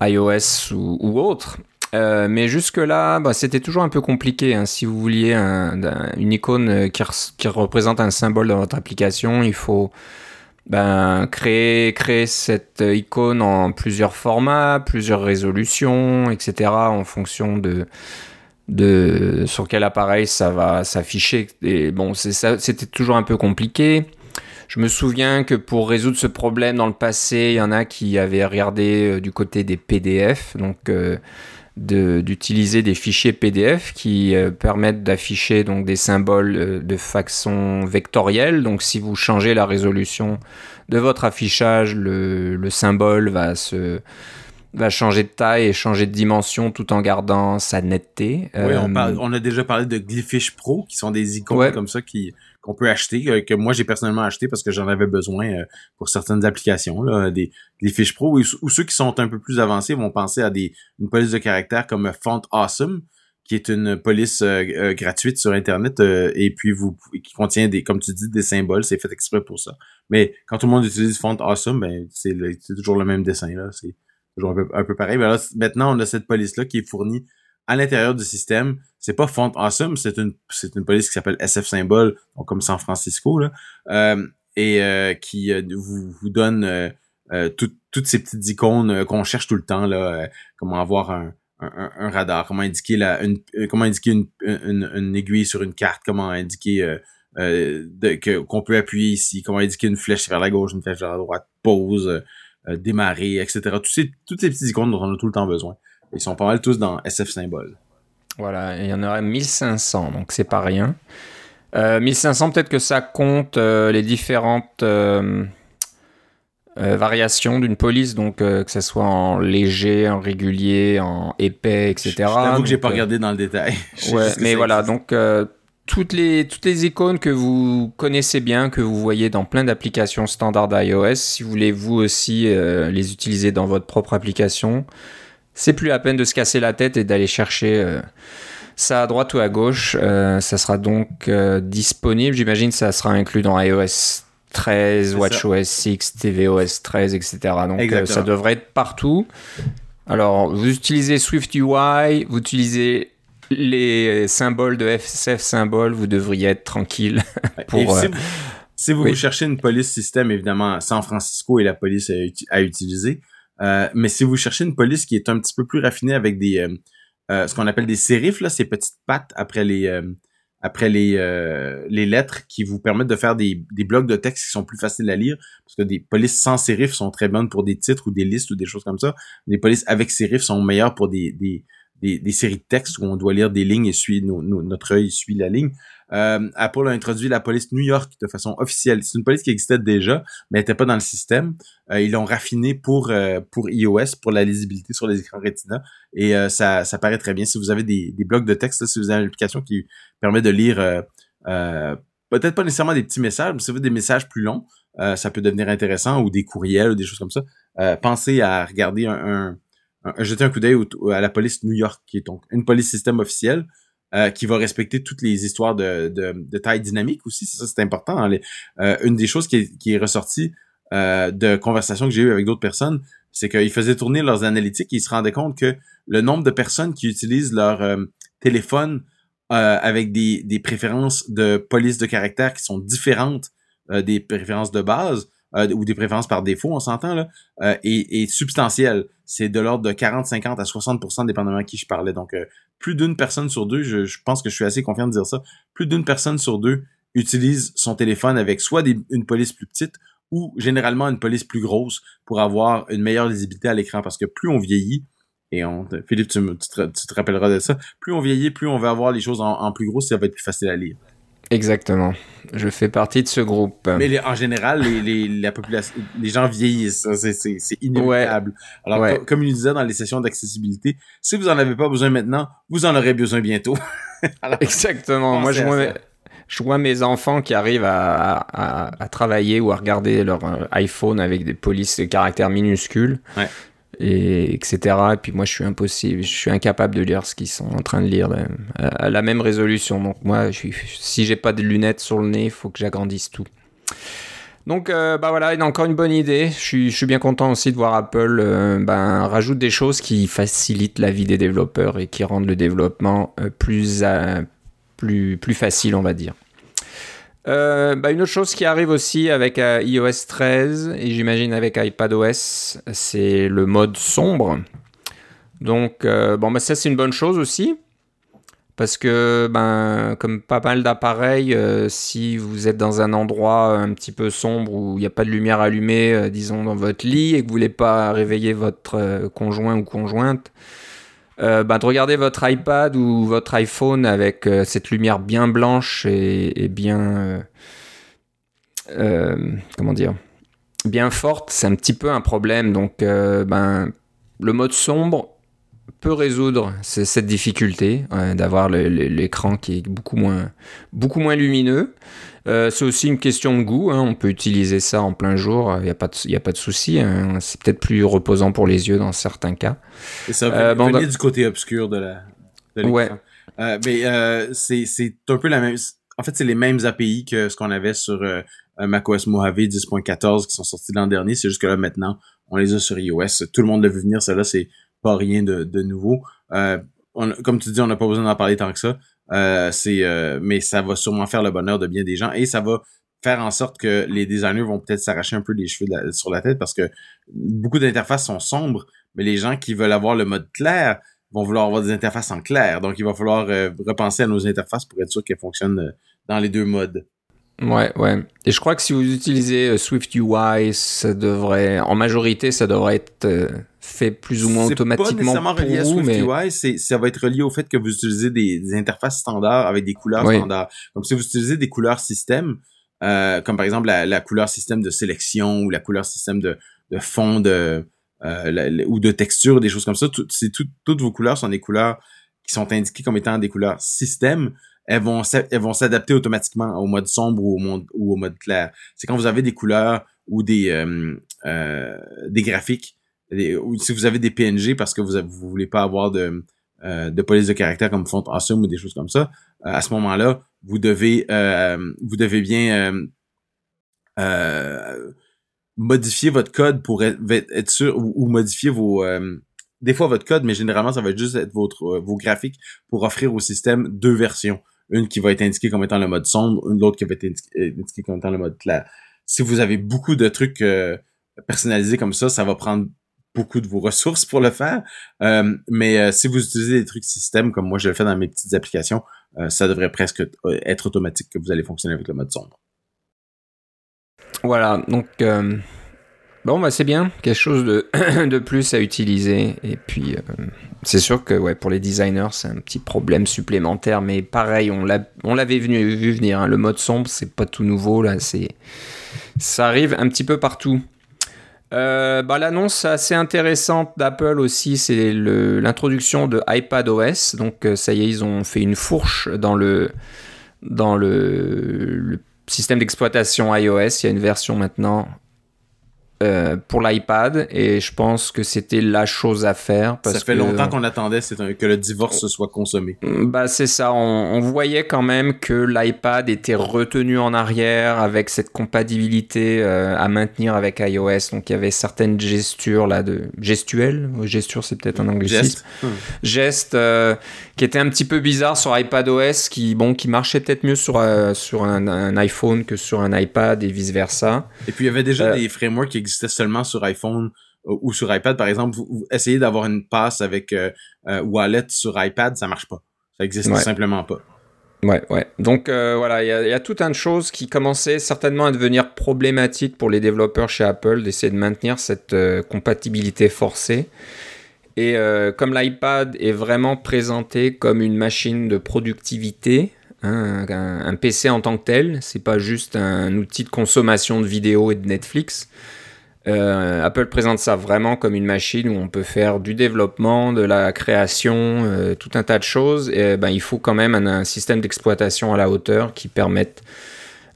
iOS ou autres. Euh, mais jusque-là, bah, c'était toujours un peu compliqué. Hein. Si vous vouliez une icône euh, qui, représente un symbole dans votre application, il faut ben, créer, créer cette icône en plusieurs formats, plusieurs résolutions, etc. en fonction de, sur quel appareil ça va s'afficher. Bon, c'était toujours un peu compliqué. Je me souviens que pour résoudre ce problème dans le passé, il y en a qui avaient regardé euh, du côté des PDF, donc d'utiliser des fichiers PDF qui euh, permettent d'afficher donc des symboles euh, de façon vectorielle. Donc si vous changez la résolution de votre affichage, le, le symbole va se va changer de taille et changer de dimension tout en gardant sa netteté. Oui, on, euh, on, a déjà parlé de Glyphish Pro, qui sont des icônes comme ça qui qu'on peut acheter, euh, que moi j'ai personnellement acheté parce que j'en avais besoin euh, pour certaines applications, là, des, des fiches pro, ou, ceux qui sont un peu plus avancés vont penser à des une police de caractère comme Font Awesome, qui est une police gratuite sur Internet et puis vous qui contient des, comme tu dis, des symboles, c'est fait exprès pour ça. Mais quand tout le monde utilise Font Awesome, ben c'est toujours le même dessin là, c'est toujours un peu, pareil. Mais là, maintenant, on a cette police-là qui est fournie à l'intérieur du système. C'est pas Font Awesome, c'est une, c'est une police qui s'appelle SF Symbol, donc comme San Francisco, là, euh, et euh, qui euh, vous, vous donne euh, toutes ces petites icônes qu'on cherche tout le temps, là, comment avoir un, un, radar, comment indiquer la, une, comment indiquer une, une, une, aiguille sur une carte, comment indiquer que, qu'on peut appuyer ici, comment indiquer une flèche vers la gauche, une flèche vers la droite, pause, euh, démarrer, etc. Tous ces, toutes ces petits icônes dont on a tout le temps besoin. Ils sont pas mal tous dans SF Symbol. Voilà, il y en aurait 1500, donc c'est pas rien. Euh, 1500, peut-être que ça compte euh, les différentes euh, variations d'une police, donc que ce soit en léger, en régulier, en épais, etc. J'avoue que j'ai pas regardé dans le détail. ouais, mais voilà, donc toutes les, toutes les icônes que vous connaissez bien, que vous voyez dans plein d'applications standard iOS, si vous voulez vous aussi euh, les utiliser dans votre propre application, c'est plus la peine de se casser la tête et d'aller chercher euh, ça à droite ou à gauche. Euh, ça sera donc disponible, j'imagine ça sera inclus dans iOS 13, WatchOS 6, tvOS 13, etc. Donc ça devrait être partout. Alors, vous utilisez Swift UI, vous utilisez les symboles de FSF symboles, vous devriez être tranquille. pour, si, vous, si vous, cherchez une police système, évidemment, San Francisco est la police à, utiliser. Euh, mais si vous cherchez une police qui est un petit peu plus raffinée avec des euh, euh, ce qu'on appelle des sérifs, là, ces petites pattes après les après les, les lettres qui vous permettent de faire des, des blocs de texte qui sont plus faciles à lire, parce que des polices sans sérif sont très bonnes pour des titres ou des listes ou des choses comme ça. Des polices avec sérif sont meilleures pour des, des, séries de textes où on doit lire des lignes et suit, notre œil suit la ligne. Euh, Apple a introduit la police New York de façon officielle. C'est une police qui existait déjà, mais n'était pas dans le système. Euh, ils l'ont raffiné pour euh, pour iOS, pour la lisibilité sur les écrans Retina, et euh, ça, ça paraît très bien. Si vous avez des, des blocs de texte, si vous avez une application qui permet de lire peut-être pas nécessairement des petits messages, mais si vous avez des messages plus longs, ça peut devenir intéressant, ou des courriels, ou des choses comme ça. pensez à regarder un, jeter un coup d'œil à la police New York, qui est donc une police système officielle. Euh, qui va respecter toutes les histoires de, de, de taille dynamique aussi. Ça, c'est important. Hein. Euh, une des choses qui est, qui est ressortie euh, de conversations que j'ai eues avec d'autres personnes, c'est qu'ils faisaient tourner leurs analytiques et ils se rendaient compte que le nombre de personnes qui utilisent leur téléphone avec des, des préférences de police de caractère qui sont différentes des préférences de base, ou des préférences par défaut, on s'entend, là, euh, est, substantiel. C'est de l'ordre de 40, 50 à 60% dépendamment à qui je parlais. Donc, plus d'une personne sur deux, je, pense que je suis assez confiant de dire ça, plus d'une personne sur deux utilise son téléphone avec soit une police plus petite ou généralement une police plus grosse pour avoir une meilleure lisibilité à l'écran parce que plus on vieillit, et on, Philippe, tu, te, rappelleras de ça, plus on vieillit, plus on va avoir les choses en, plus gros, ça va être plus facile à lire. Exactement. Je fais partie de ce groupe. Mais en général, les, la population, les gens vieillissent. C'est inévitable. Alors, comme il disait dans les sessions d'accessibilité, si vous en avez pas besoin maintenant, vous en aurez besoin bientôt. Exactement. Moi, je vois, je vois, mes enfants qui arrivent à, à, travailler ou à regarder leur euh, iPhone avec des polices de caractères minuscules. Ouais et etc. Et puis moi, je suis impossible, je suis incapable de lire ce qu'ils sont en train de lire euh, à la même résolution. Donc moi, je suis, si j'ai pas de lunettes sur le nez, il faut que j'agrandisse tout. Donc euh, bah voilà, encore une bonne idée. Je suis, bien content aussi de voir Apple euh, ben, rajoute des choses qui facilitent la vie des développeurs et qui rendent le développement plus, plus, plus facile, on va dire. Euh, bah, une autre chose qui arrive aussi avec euh, iOS 13 et j'imagine avec iPadOS, c'est le mode sombre. Donc, euh, bon, bah, ça c'est une bonne chose aussi. Parce que, ben, comme pas mal d'appareils, si vous êtes dans un endroit un petit peu sombre où il n'y a pas de lumière allumée, disons dans votre lit, et que vous voulez pas réveiller votre conjoint ou conjointe, euh, bah, de regarder votre iPad ou votre iPhone avec euh, cette lumière bien blanche et, bien euh, comment dire bien forte, c'est un petit peu un problème. Donc, ben, le mode sombre peut résoudre cette difficulté d'avoir l'écran qui est beaucoup moins, beaucoup moins lumineux. Euh, c'est aussi une question de goût. Hein. On peut utiliser ça en plein jour. Il n'y a pas de, a pas de souci. Hein. C'est peut-être plus reposant pour les yeux dans certains cas. Et ça euh, venait du côté obscur de la. De ouais. Euh, mais euh, c'est un peu la même. En fait, c'est les mêmes API que ce qu'on avait sur macOS Mojave 10.14 qui sont sortis l'an dernier. C'est juste que là maintenant, on les a sur iOS. Tout le monde l'a vu venir. Ça là, c'est pas rien de, de nouveau. comme tu dis, on n'a pas besoin d'en parler tant que ça. Euh, c'est, euh, mais ça va sûrement faire le bonheur de bien des gens et ça va faire en sorte que les designers vont peut-être s'arracher un peu les cheveux sur la tête parce que beaucoup d'interfaces sont sombres, mais les gens qui veulent avoir le mode clair vont vouloir avoir des interfaces en clair. Donc, il va falloir euh, repenser à nos interfaces pour être sûr qu'elles fonctionnent dans les deux modes. Ouais, ouais. Et je crois que si vous utilisez Swift UI, ça devrait, en majorité, ça devrait être fait plus ou moins automatiquement pas nécessairement relié à Swift UI, ça va être relié au fait que vous utilisez des, interfaces standards avec des couleurs standards. Comme si vous utilisez des couleurs système, euh, comme par exemple la, couleur système de sélection ou la couleur système de, de fond de euh, ou de texture, des choses comme ça. c'est toutes vos couleurs sont des couleurs qui sont indiquées comme étant des couleurs système. Elles vont elles vont s'adapter automatiquement au mode sombre ou au mode ou au mode clair. C'est quand vous avez des couleurs ou des euh, des graphiques si vous avez des PNG parce que vous ne voulez pas avoir de, euh, de police de caractère comme font awesome ou des choses comme ça, euh, à ce moment-là, vous devez euh, vous devez bien modifier votre code pour être, sûr ou, modifier vos des fois votre code, mais généralement, ça va juste être votre, vos graphiques pour offrir au système deux versions. Une qui va être indiquée comme étant le mode sombre, une autre qui va être indiquée comme étant le mode clair. Si vous avez beaucoup de trucs personnalisés comme ça, ça va prendre beaucoup de vos ressources pour le faire. Euh, mais euh, si vous utilisez des trucs système comme moi je le fais dans mes petites applications, euh, ça devrait presque être automatique que vous allez fonctionner avec le mode sombre. Voilà, donc bon bah c'est bien, quelque chose de, de plus à utiliser. Et puis c'est sûr que ouais pour les designers c'est un petit problème supplémentaire, mais pareil on l'avait vu venir. Hein. Le mode sombre c'est pas tout nouveau là, c'est ça arrive un petit peu partout. Euh, bah, L'annonce assez intéressante d'Apple aussi, c'est l'introduction de iPadOS. Donc euh, ça y est, ils ont fait une fourche dans le, dans le, le système d'exploitation iOS. Il y a une version maintenant euh, pour l'iPad et je pense que c'était la chose à faire. Parce ça fait longtemps qu'on attendait que le divorce soit consommé. Bah c'est ça, on, voyait quand même que l'iPad était retenu en arrière avec cette compatibilité euh, à maintenir avec iOS. Donc il y avait certaines gestures là de gestuelles, gesture c'est peut-être un anglicisme, geste, euh, qui était un petit peu bizarre sur iPadOS, qui bon qui marchait peut-être mieux sur sur un, un, iPhone que sur un iPad et vice versa. Et puis il y avait déjà des frameworks qui existaient existait seulement sur iPhone euh, ou sur iPad, par exemple, vous, essayez d'avoir une passe avec euh, euh, Wallet sur iPad, ça marche pas. Ça existe simplement pas. Ouais, ouais. Donc voilà, il y, a tout un de choses qui commençaient certainement à devenir problématiques pour les développeurs chez Apple d'essayer de maintenir cette compatibilité forcée. Et comme l'iPad est vraiment présenté comme une machine de productivité, hein, un, un, PC en tant que tel, c'est pas juste un outil de consommation de vidéos et de Netflix. Euh, Apple présente ça vraiment comme une machine où on peut faire du développement, de la création, euh, tout un tas de choses. Et ben, il faut quand même un, système d'exploitation à la hauteur qui permette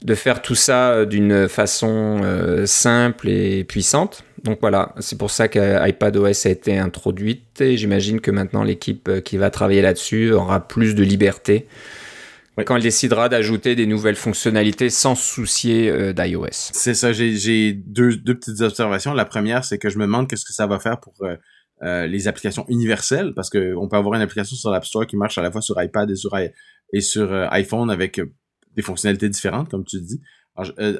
de faire tout ça euh, d'une façon simple et puissante. Donc voilà, c'est pour ça qu'iPadOS a été introduite et j'imagine que maintenant l'équipe qui va travailler là-dessus aura plus de liberté quand elle décidera d'ajouter des nouvelles fonctionnalités sans soucier euh, d'iOS. C'est ça, j'ai deux, deux petites observations. La première, c'est que je me demande qu'est-ce que ça va faire pour euh, euh, les applications universelles, parce que on peut avoir une application sur l'App Store qui marche à la fois sur iPad et sur, et sur iPhone avec des fonctionnalités différentes, comme tu dis.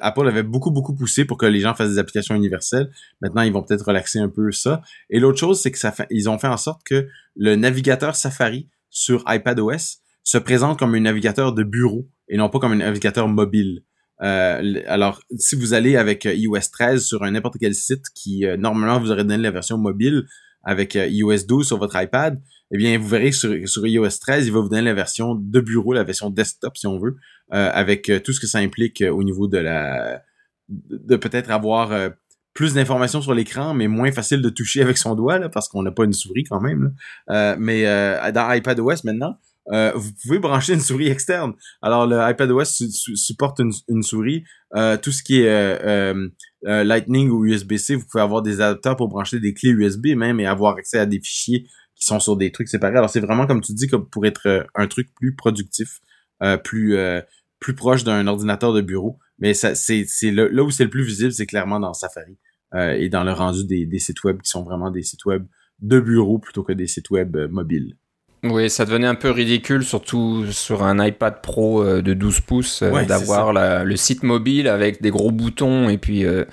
Apple avait beaucoup, beaucoup poussé pour que les gens fassent des applications universelles. Maintenant, ils vont peut-être relaxer un peu ça. Et l'autre chose, c'est que ça fait, ils ont fait en sorte que le navigateur Safari sur iPadOS se présente comme un navigateur de bureau et non pas comme un navigateur mobile. Euh, alors, si vous allez avec euh, iOS 13 sur un n'importe quel site qui, euh, normalement, vous aurez donné la version mobile avec iOS 12 sur votre iPad, eh bien, vous verrez sur, sur iOS 13, il va vous donner la version de bureau, la version desktop, si on veut, avec tout ce que ça implique au niveau de la... de, peut-être avoir plus d'informations sur l'écran, mais moins facile de toucher avec son doigt, parce qu'on n'a pas une souris quand même. mais dans iPadOS, maintenant, euh, vous pouvez brancher une souris externe. Alors, le iPadOS supporte une, souris. Euh, tout ce qui est euh, Lightning ou USB-C, vous pouvez avoir des adapteurs pour brancher des clés USB même et avoir accès à des fichiers qui sont sur des trucs séparés. Alors, c'est vraiment, comme tu dis, comme pour être un truc plus productif, plus plus proche d'un ordinateur de bureau. Mais c'est, là, où c'est le plus visible, c'est clairement dans Safari et dans le rendu des sites web qui sont vraiment des sites web de bureau plutôt que des sites web mobiles. Oui, ça devenait un peu ridicule, surtout sur un iPad Pro euh, de 12 pouces, euh, d'avoir le site mobile avec des gros boutons et puis euh,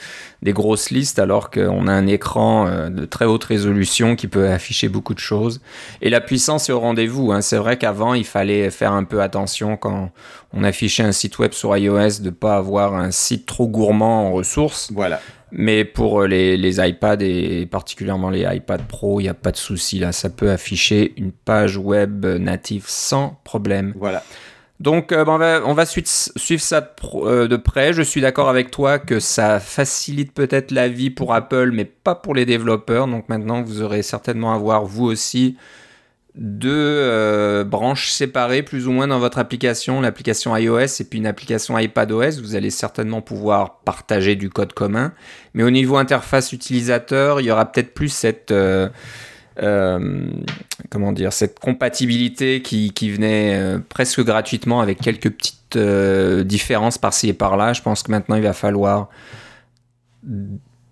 des grosses listes, alors qu'on a un écran de très haute résolution qui peut afficher beaucoup de choses. Et la puissance est au rendez-vous. Hein. C'est vrai qu'avant, il fallait faire un peu attention quand on affichait un site web sur iOS de pas avoir un site trop gourmand en ressources. Voilà. Mais pour euh, les, les iPads et particulièrement les iPad Pro, il n'y a pas de souci là. Ça peut afficher une page web native sans problème. Voilà. Donc, euh, on va, on va suivre, ça euh, de près. Je suis d'accord avec toi que ça facilite peut-être la vie pour Apple, mais pas pour les développeurs. Donc maintenant, vous aurez certainement à voir vous aussi deux euh, branches séparées plus ou moins dans votre application, l'application iOS et puis une application iPadOS. Vous allez certainement pouvoir partager du code commun, mais au niveau interface utilisateur, il y aura peut-être plus cette euh, euh, comment dire cette compatibilité qui, qui venait presque gratuitement avec quelques petites différences par-ci et par-là. Je pense que maintenant il va falloir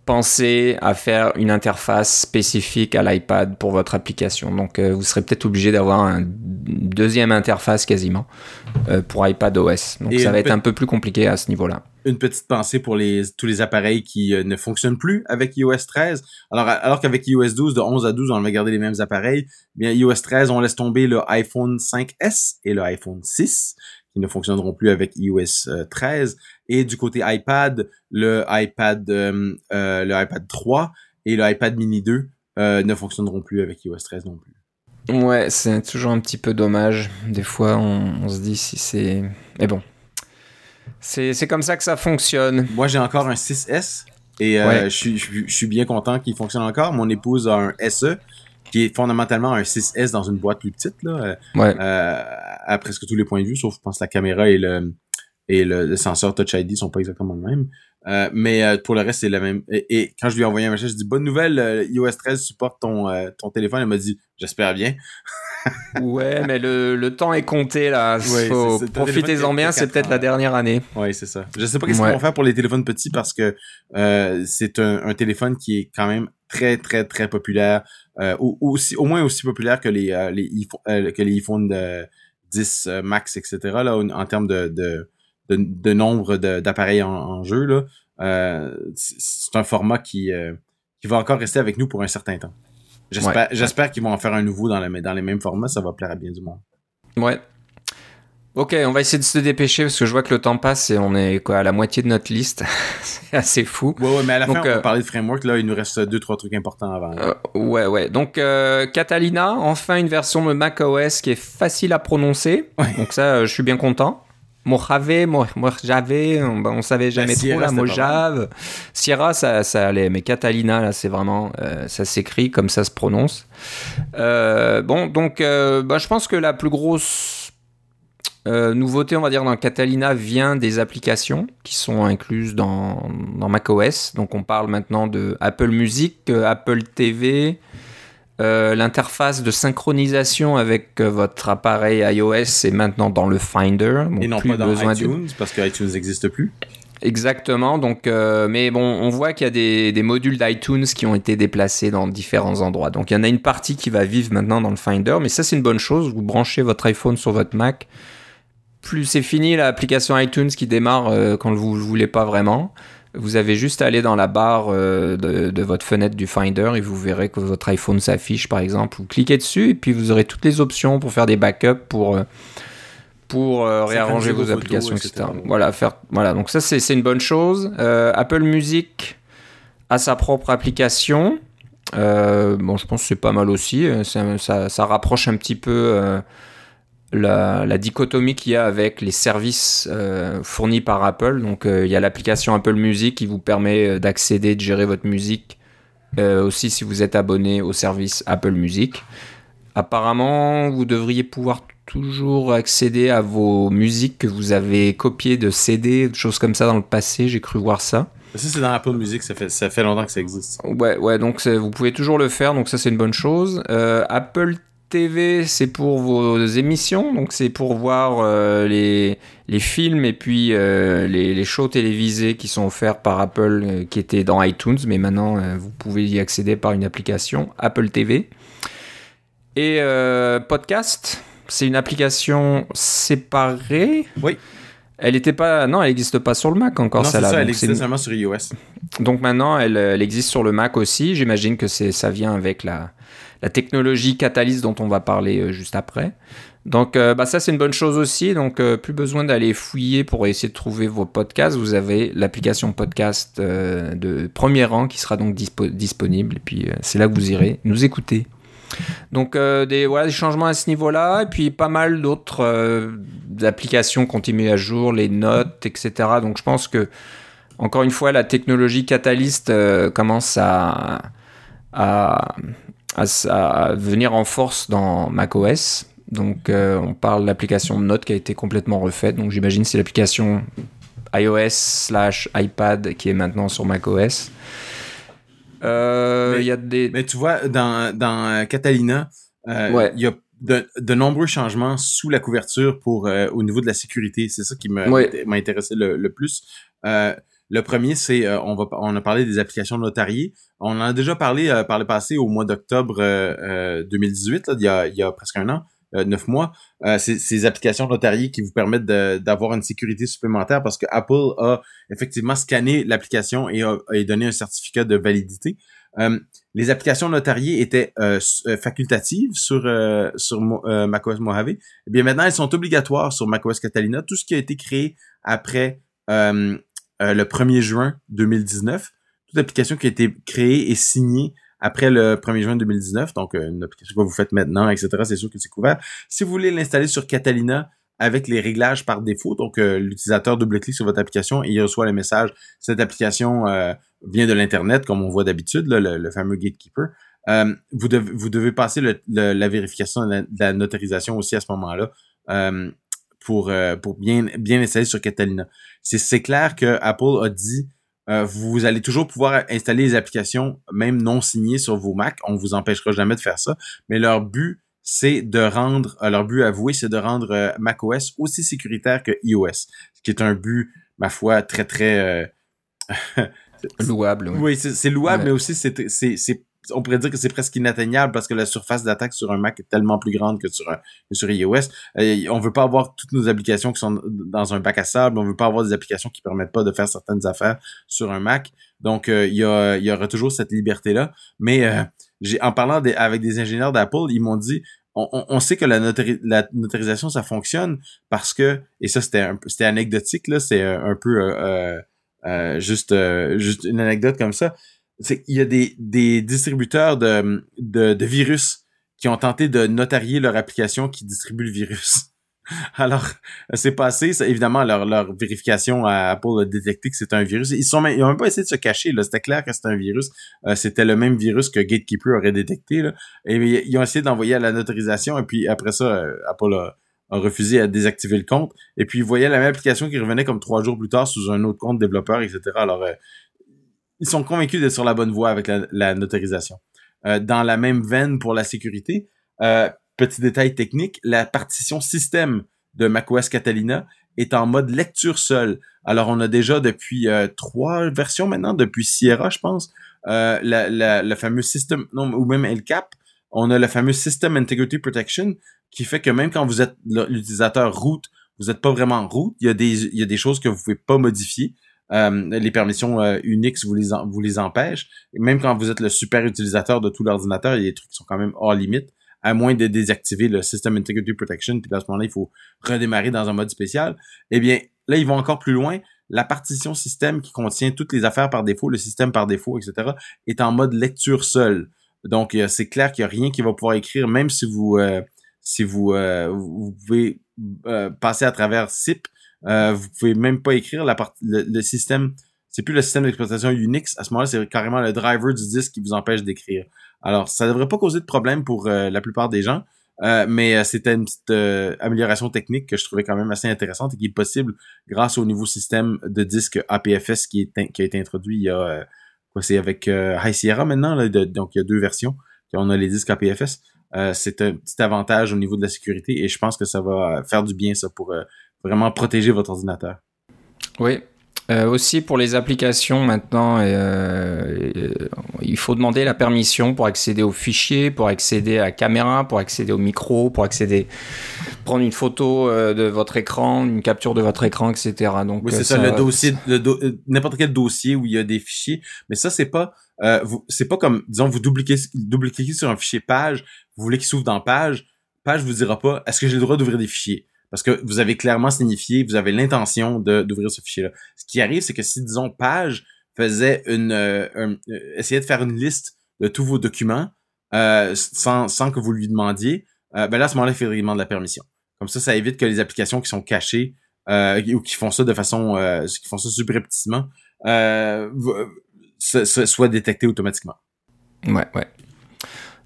pensez à faire une interface spécifique à l'iPad pour votre application. Donc euh, vous serez peut-être obligé d'avoir une deuxième interface quasiment euh, pour iPad OS. Donc ça va être un peu plus compliqué à ce niveau-là. Une petite pensée pour les, tous les appareils qui euh, ne fonctionnent plus avec iOS 13. Alors, alors qu'avec iOS 12, de 11 à 12, on va garder les mêmes appareils. Bien, iOS 13, on laisse tomber le iPhone 5S et le iPhone 6 qui ne fonctionneront plus avec iOS 13. Et du côté iPad, le iPad, euh, euh, le iPad 3 et le iPad mini 2 euh, ne fonctionneront plus avec iOS 13 non plus. Ouais, c'est toujours un petit peu dommage. Des fois, on, se dit si c'est... Mais bon, c'est comme ça que ça fonctionne. Moi, j'ai encore un 6S et je, suis, je, suis bien content qu'il fonctionne encore. Mon épouse a un SE qui est fondamentalement un 6S dans une boîte plus petite là, ouais. à presque tous les points de vue, sauf je pense la caméra et le et le, senseur Touch ID sont pas exactement le même. Euh, mais euh, pour le reste, c'est le même. Et, quand je lui ai envoyé un message, je dis bonne nouvelle, euh, iOS 13 supporte ton, ton téléphone. Elle m'a dit j'espère bien. ouais, mais le, le, temps est compté là. Profitez-en bien, c'est peut-être la dernière année. Oui, c'est ça. Je sais pas qu'est-ce qu'ils vont faire pour les téléphones petits parce que c'est un, un, téléphone qui est quand même très très très populaire, ou, aussi au moins aussi populaire que les les que les iPhone 10 Max etc. Là en termes de, de de, nombre d'appareils en, jeu. Là. Euh, c'est un format qui, euh, qui va encore rester avec nous pour un certain temps. J'espère j'espère qu'ils vont en faire un nouveau dans, dans les mêmes formats, ça va plaire à bien du monde. Ouais. Ok, on va essayer de se dépêcher parce que je vois que le temps passe et on est quoi à la moitié de notre liste. c'est assez fou. Ouais, ouais, mais à la fin, on va euh, parler de framework. Là, il nous reste deux, trois trucs importants avant. ouais, ouais. Donc, Catalina, enfin une version de macOS qui est facile à prononcer. Donc ça, je suis bien content. Mojave, Mojave, on, on savait jamais trop là, Mojave. Sierra, ça, ça allait, mais Catalina, là, c'est vraiment, euh, ça s'écrit comme ça se prononce. Euh, bon, donc, euh, bah, je pense que la plus grosse nouveauté, on va dire, dans Catalina vient des applications qui sont incluses dans, dans macOS. Donc, on parle maintenant de Apple Music, Apple TV, euh, l'interface de synchronisation avec euh, votre appareil iOS est maintenant dans le Finder. Et non pas dans iTunes, parce que iTunes n'existe plus. Exactement. Donc, euh, mais bon, on voit qu'il y a des, des modules d'iTunes qui ont été déplacés dans différents endroits. Donc, il y en a une partie qui va vivre maintenant dans le Finder, mais ça, c'est une bonne chose. Vous branchez votre iPhone sur votre Mac. Plus c'est fini l'application iTunes qui démarre quand vous ne voulez pas vraiment. Vous avez juste à aller dans la barre euh, de, votre fenêtre du Finder et vous verrez que votre iPhone s'affiche par exemple. Vous cliquez dessus et puis vous aurez toutes les options pour faire des backups, pour, euh, pour euh, réarranger vos, applications, etc. Voilà, faire, voilà, donc ça c'est une bonne chose. Apple Music a sa propre application. bon, je pense que c'est pas mal aussi. Ça, ça, ça, rapproche un petit peu la, dichotomie qu'il y a avec les services euh, fournis par Apple. Donc euh, il y a l'application Apple Music qui vous permet euh, d'accéder, de gérer votre musique, aussi si vous êtes abonné au service Apple Music. Apparemment, vous devriez pouvoir toujours accéder à vos musiques que vous avez copiées de CD, de choses comme ça dans le passé. J'ai cru voir ça. Ça, c'est dans Apple Music, ça fait, ça fait longtemps que ça existe. Ouais, ouais, donc vous pouvez toujours le faire, donc ça c'est une bonne chose. Apple TV, c'est pour vos émissions, donc c'est pour voir euh, les, les, films et puis euh, les, les, shows télévisés qui sont offerts par Apple, euh, qui étaient dans iTunes, mais maintenant vous pouvez y accéder par une application Apple TV. Et podcast, c'est une application séparée. Oui. Elle était pas, non, elle n'existe pas sur le Mac encore. Non, c'est ça, elle existe seulement sur iOS. Donc maintenant, elle, elle existe sur le Mac aussi. J'imagine que c'est, ça vient avec la, la technologie Catalyst dont on va parler euh, juste après. Donc euh, bah ça c'est une bonne chose aussi, donc euh, plus besoin d'aller fouiller pour essayer de trouver vos podcasts, vous avez l'application podcast de premier rang qui sera donc disponible et puis c'est là que vous irez nous écouter. Donc des, voilà, des changements à ce niveau-là, et puis pas mal d'autres applications continuent à jour, les notes, etc. Donc je pense que, encore une fois, la technologie Catalyst commence à, à, venir en force dans macOS. Donc euh, on parle de l'application Note qui a été complètement refaite. Donc j'imagine c'est l'application iOS slash iPad qui est maintenant sur macOS. Euh, mais, y a des... mais tu vois, dans, dans Catalina, euh, il y a de, nombreux changements sous la couverture pour au niveau de la sécurité. C'est ça qui m'a intéressé le, le plus Le premier, c'est on va on a parlé des applications notariées. On en a déjà parlé par le passé au mois d'octobre 2018, il, y a, il y a presque un an. neuf mois, ces, applications notariées qui vous permettent d'avoir une sécurité supplémentaire parce que Apple a effectivement scanné l'application et a, donné un certificat de validité. Euh, les applications notariées étaient euh, euh, facultatives sur sur macOS Mojave. Eh bien maintenant, elles sont obligatoires sur macOS Catalina. Tout ce qui a été créé après le 1er juin 2019, toute application qui a été créée et signée après le 1er juin 2019, donc une application que vous faites maintenant, etc., c'est sûr que c'est couvert. Si vous voulez l'installer sur Catalina, avec les réglages par défaut. Donc, l'utilisateur double-clique sur votre application et il reçoit le message. Cette application vient de l'Internet, comme on voit d'habitude, le, fameux gatekeeper. Euh, vous, devez, passer la vérification de la, notarisation aussi à ce moment-là euh, pour, euh, pour bien, bien installer sur Catalina. C'est clair que Apple a dit vous allez toujours pouvoir installer les applications même non signées sur vos Mac. On vous empêchera jamais de faire ça. Mais leur but, c'est de rendre, leur but avoué, c'est de rendre macOS aussi sécuritaire que iOS. Ce qui est un but, ma foi, très, très Louable. Oui, c'est louable, mais aussi c'est on pourrait dire que c'est presque inatteignable parce que la surface d'attaque sur un Mac est tellement plus grande que sur sur iOS. Et on veut pas avoir toutes nos applications qui sont dans un bac à sable, on veut pas avoir des applications qui permettent pas de faire certaines affaires sur un Mac. Donc euh, il y, aura toujours cette liberté là, mais euh, en parlant avec des ingénieurs d'Apple, ils m'ont dit on, sait que la, notarisation ça fonctionne parce que et ça c'était anecdotique c'est un peu euh, juste, juste une anecdote comme ça. Qu'il y a des, des distributeurs de, de, de, virus qui ont tenté de notarier leur application qui distribue le virus. Alors, c'est passé, évidemment, leur, leur vérification à Apple a détecté que c'est un virus. Ils sont ils ont même pas essayé de se cacher. C'était clair que c'était un virus. Euh, c'était le même virus que Gatekeeper aurait détecté, là. Et ils ont essayé d'envoyer à la notarisation, et puis après ça, Apple a, a refusé à désactiver le compte. Et puis, il voyait la même application qui revenait comme trois jours plus tard sous un autre compte développeur, etc. Alors, euh, ils sont convaincus d'être sur la bonne voie avec la, notarisation. Euh, dans la même veine pour la sécurité, euh, petit détail technique, la partition système de macOS Catalina est en mode lecture seule. Alors, on a déjà depuis trois versions maintenant, depuis Sierra, je pense, la, la, le fameux système, non, ou même El Cap, on a le fameux System Integrity Protection qui fait que même quand vous êtes l'utilisateur root, vous n'êtes pas vraiment root. Il y a des, il y a des choses que vous pouvez pas modifier. Euh, les permissions euh, Unix vous les, vous les empêchent. Même quand vous êtes le super utilisateur de tout l'ordinateur, il y a des trucs qui sont quand même hors limite, à moins de désactiver le System Integrity Protection. Puis à ce moment-là, il faut redémarrer dans un mode spécial. Eh bien, là, ils vont encore plus loin. La partition système qui contient toutes les affaires par défaut, le système par défaut, etc., est en mode lecture seule. Donc, c'est clair qu'il n'y a rien qui va pouvoir écrire, même si vous euh, si vous euh, vous pouvez euh, passer à travers SIP, vous pouvez même pas écrire la partie le, système. C'est plus le système d'exploitation Unix. À ce moment-là, c'est carrément le driver du disque qui vous empêche d'écrire. Alors, ça devrait pas causer de problème pour la plupart des gens. mais c'était une petite amélioration technique que je trouvais quand même assez intéressante et qui est possible grâce au nouveau système de disque APFS qui, est, qui a été introduit il y a quoi c'est avec euh, High Sierra maintenant, donc il y a deux versions. On a les disques APFS. Euh, c'est un petit avantage au niveau de la sécurité et je pense que ça va faire du bien ça pour euh, vraiment protéger votre ordinateur. Oui, euh, aussi pour les applications maintenant, euh, euh, il faut demander la permission pour accéder aux fichiers, pour accéder à la caméra, pour accéder au micro, pour accéder, prendre une photo de votre écran, une capture de votre écran, etc. Donc oui, c'est ça, le dossier, n'importe quel dossier où il y a des fichiers, mais ça c'est pas, c'est pas comme, disons, vous double-cliquez sur un fichier page, vous voulez qu'il s'ouvre dans page, page vous dira pas, est-ce que j'ai le droit d'ouvrir des fichiers? Parce que vous avez clairement signifié, vous avez l'intention d'ouvrir ce fichier-là. Ce qui arrive, c'est que si, disons, Page faisait une... Euh, euh, essayait de faire une liste de tous vos documents euh, sans, sans que vous lui demandiez, ben là, à ce moment-là, il faudrait demander la permission. Comme ça, ça évite que les applications qui sont cachées ou qui font ça de façon... qui font ça subrepticement soient détectées automatiquement. Ouais, ouais.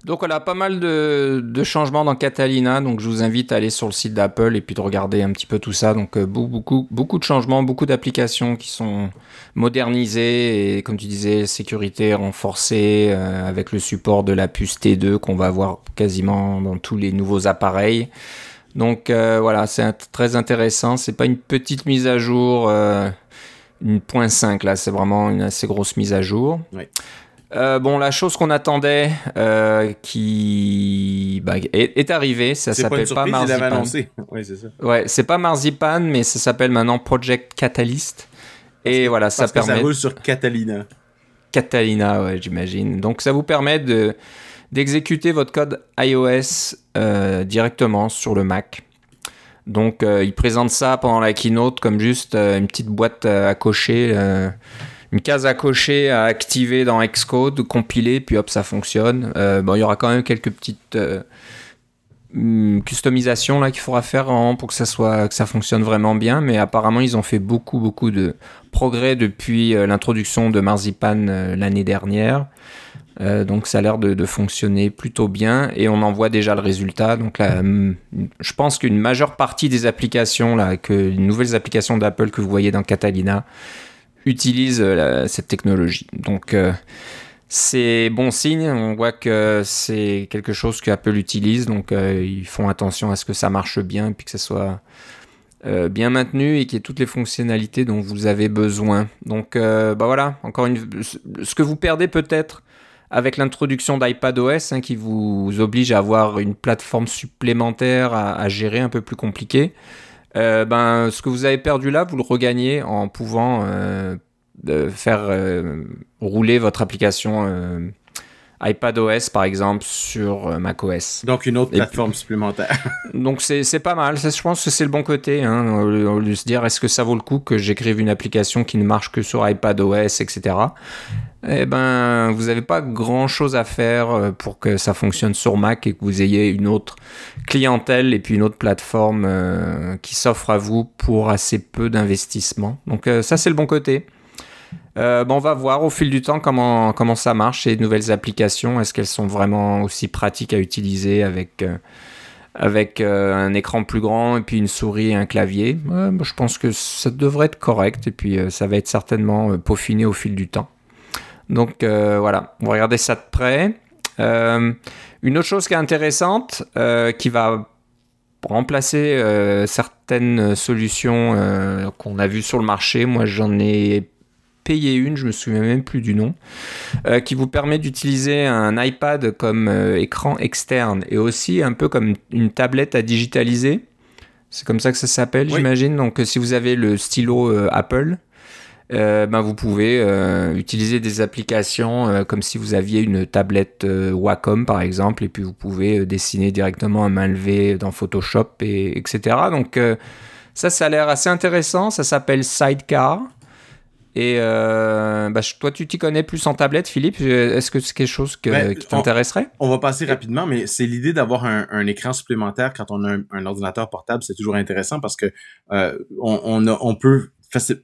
Donc voilà, pas mal de, changements dans Catalina. Donc je vous invite à aller sur le site d'Apple et puis de regarder un petit peu tout ça. Donc euh, beaucoup, beaucoup de changements, beaucoup d'applications qui sont modernisées et comme tu disais, sécurité renforcée euh, avec le support de la puce T2 qu'on va avoir quasiment dans tous les nouveaux appareils. Donc euh, voilà, c'est très intéressant. C'est pas une petite mise à jour une point 5 là, c'est vraiment une assez grosse mise à jour. Euh, bon, la chose qu'on attendait, euh, qui bah, est, arrivée, ça s'appelle pas, Marzipan. Oui, c'est ça. Ouais, c'est pas Marzipan, mais ça s'appelle maintenant Project Catalyst. Et voilà, ça permet. Que ça roule sur Catalina. Catalina, ouais, j'imagine. Donc ça vous permet de d'exécuter votre code iOS euh, directement sur le Mac. Donc il présente ça pendant la keynote comme juste une petite boîte à cocher, une case à cocher à activer dans Xcode, compiler, puis hop ça fonctionne. bon, il y aura quand même quelques petites hmm, customisations là qu'il faudra faire pour que ça soit ça fonctionne vraiment bien, mais apparemment ils ont fait beaucoup beaucoup de progrès depuis l'introduction de Marzipan l'année dernière. Euh, donc ça a l'air de, fonctionner plutôt bien et on en voit déjà le résultat. Donc là, hum, je pense qu'une majeure partie des applications, là, que les nouvelles applications d'Apple que vous voyez dans Catalina utilisent euh, cette technologie. Donc euh, c'est bon signe. On voit que c'est quelque chose qu'Apple utilise. Donc ils font attention à ce que ça marche bien puis que ça soit bien maintenu et qu'il y ait toutes les fonctionnalités dont vous avez besoin. Donc bah voilà, encore une ce que vous perdez peut-être avec l'introduction d'iPadOS hein, qui vous oblige à avoir une plateforme supplémentaire à, gérer un peu plus compliquée, euh, ben, ce que vous avez perdu là, vous le regagnez en pouvant euh, faire euh, rouler votre application iPadOS par exemple sur macOS. Donc une autre plateforme supplémentaire. donc c'est pas mal, je pense que c'est le bon côté. Hein, au lieu de se dire est-ce que ça vaut le coup que j'écrive une application qui ne marche que sur iPadOS, etc eh ben, vous n'avez pas grand chose à faire euh, pour que ça fonctionne sur Mac et que vous ayez une autre clientèle et puis une autre plateforme euh, qui s'offre à vous pour assez peu d'investissement. Donc euh, ça, c'est le bon côté. Bon, on va voir au fil du temps comment, comment ça marche, ces nouvelles applications. Est-ce qu'elles sont vraiment aussi pratiques à utiliser avec, avec un écran plus grand et puis une souris et un clavier? Je pense que ça devrait être correct et puis ça va être certainement peaufiné au fil du temps. Donc euh, voilà, on va regarder ça de près. Euh, une autre chose qui est intéressante, euh, qui va remplacer certaines solutions qu'on a vues sur le marché. Moi, j'en ai payé une, je me souviens même plus du nom, qui vous permet d'utiliser un iPad comme écran externe et aussi un peu comme une tablette à digitaliser. C'est comme ça que ça s'appelle, j'imagine. Donc, si vous avez le stylo Apple, euh, ben vous pouvez euh, utiliser des applications euh, comme si vous aviez une tablette Wacom par exemple, et puis vous pouvez dessiner directement à main levée dans Photoshop, et, etc. Donc ça, ça a l'air assez intéressant. Ça s'appelle Sidecar. Et bah, toi, tu t'y connais plus en tablette, Philippe. Est-ce que c'est quelque chose ben, qui t'intéresserait? on, va passer rapidement, mais c'est l'idée d'avoir un, écran supplémentaire quand on a un, ordinateur portable. C'est toujours intéressant parce que on, on peut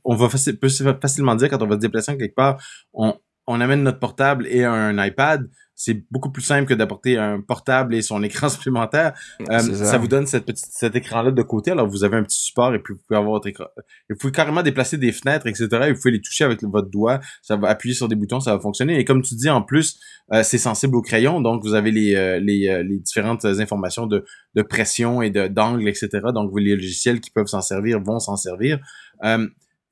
on va facilement dire quand on va se déplacer quelque part, on, on amène notre portable et un iPad. C'est beaucoup plus simple que d'apporter un portable et son écran supplémentaire. Euh, ça. vous donne cette petite, cet écran-là de côté. Alors, vous avez un petit support et puis vous pouvez avoir votre écran. Vous pouvez carrément déplacer des fenêtres, etc. Et vous pouvez les toucher avec votre doigt. Ça va appuyer sur des boutons, ça va fonctionner. Et comme tu dis, en plus, euh, c'est sensible au crayon. Donc, vous avez les, euh, les, les, différentes informations de, de pression et d'angle, etc. Donc, vous, les logiciels qui peuvent s'en servir vont s'en servir.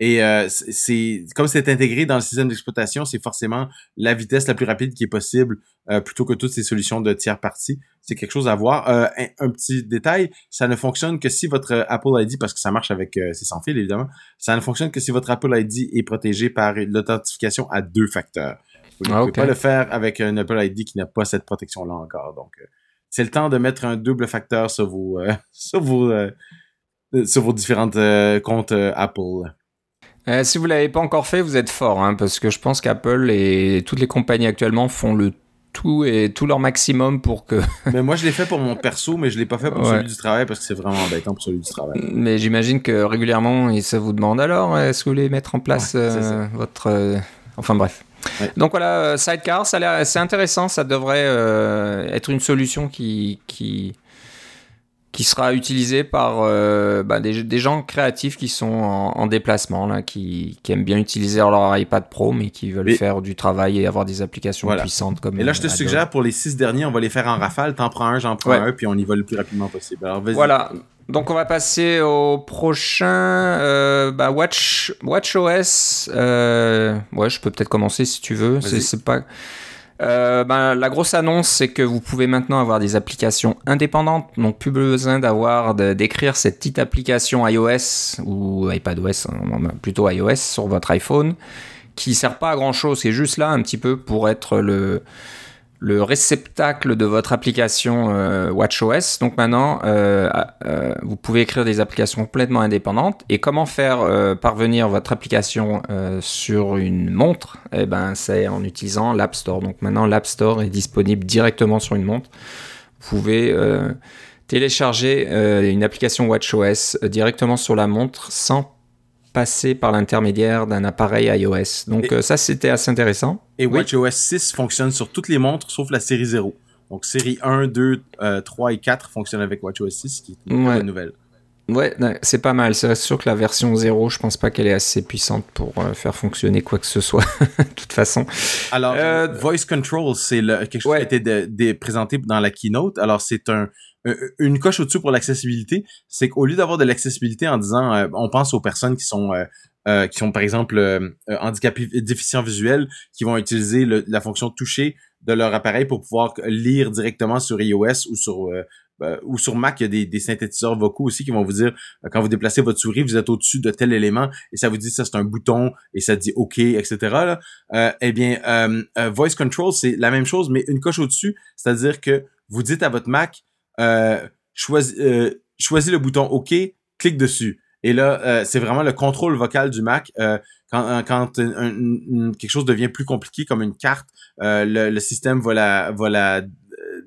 Et euh, c'est comme c'est intégré dans le système d'exploitation, c'est forcément la vitesse la plus rapide qui est possible euh, plutôt que toutes ces solutions de tiers parties. C'est quelque chose à voir. Euh, un, petit détail, ça ne fonctionne que si votre Apple ID, parce que ça marche avec c'est sans fil évidemment, ça ne fonctionne que si votre Apple ID est protégé par l'authentification à deux facteurs. Vous ne ah, pouvez pas le faire avec un Apple ID qui n'a pas cette protection-là encore. Donc c'est le temps de mettre un double facteur sur vos sur vos sur vos différentes comptes Apple. Euh, si vous l'avez pas encore fait, vous êtes fort, hein, parce que je pense qu'Apple et toutes les compagnies actuellement font le tout et tout leur maximum pour que. mais moi, je l'ai fait pour mon perso, mais je l'ai pas fait pour celui du travail parce que c'est vraiment embêtant pour celui du travail. Mais j'imagine que régulièrement, ça vous demande alors, est-ce que vous voulez mettre en place euh, votre. Euh, enfin bref. Donc voilà, Sidecar, ça assez intéressant. Ça devrait être une solution qui, qui, qui sera utilisé par euh, bah, des, des, gens créatifs qui sont en, déplacement, là, qui, qui, aiment bien utiliser leur iPad Pro, mais qui veulent faire du travail et avoir des applications puissantes. Comme et là, je te suggère, pour les six derniers, on va les faire en rafale. T'en prends un, j'en prends un, puis on y va le plus rapidement possible. Alors, voilà. Donc on va passer au prochain euh, bah, Watch WatchOS. Euh, ouais, je peux peut-être commencer si tu veux. C'est pas. Euh, bah, la grosse annonce, c'est que vous pouvez maintenant avoir des applications indépendantes, donc plus besoin d'avoir d'écrire cette petite application iOS ou iPadOS, hein, plutôt iOS sur votre iPhone, qui sert pas à grand chose, c'est juste là un petit peu pour être le le réceptacle de votre application euh, WatchOS. Donc maintenant, euh, euh, vous pouvez écrire des applications complètement indépendantes. Et comment faire parvenir votre application sur une montre? Eh ben, c'est en utilisant l'App Store. Donc maintenant, l'App Store est disponible directement sur une montre. Vous pouvez télécharger une application WatchOS directement sur la montre sans passer par l'intermédiaire d'un appareil iOS. Donc ça, c'était assez intéressant. Et WatchOS 6 fonctionne sur toutes les montres sauf la série 0. Donc série 1, 2, 3 et 4 fonctionnent avec WatchOS 6, qui est une bonne nouvelle. Ouais, c'est pas mal. C'est sûr que la version 0, je pense pas qu'elle est assez puissante pour euh, faire fonctionner quoi que ce soit, de toute façon. Alors, euh, Voice Control, c'est quelque chose qui a été présenté dans la keynote. Alors, c'est un, une coche au-dessus pour l'accessibilité. C'est qu'au lieu d'avoir de l'accessibilité en disant, euh, on pense aux personnes qui sont euh, qui sont par exemple euh, euh, handicapés déficients visuels, qui vont utiliser la fonction toucher de leur appareil pour pouvoir lire directement sur iOS ou sur ou sur Mac, il y a des, synthétiseurs vocaux aussi qui vont vous dire quand vous déplacez votre souris, vous êtes au-dessus de tel élément et ça vous dit ça c'est un bouton et ça dit OK, etc. Eh bien, Voice Control c'est la même chose mais une coche au-dessus, c'est-à-dire que vous dites à votre Mac choisis, choisis le bouton OK, clique dessus. Et là, euh, c'est vraiment le contrôle vocal du Mac. Euh, quand, euh, quelque chose devient plus compliqué, comme une carte, le, système va la, va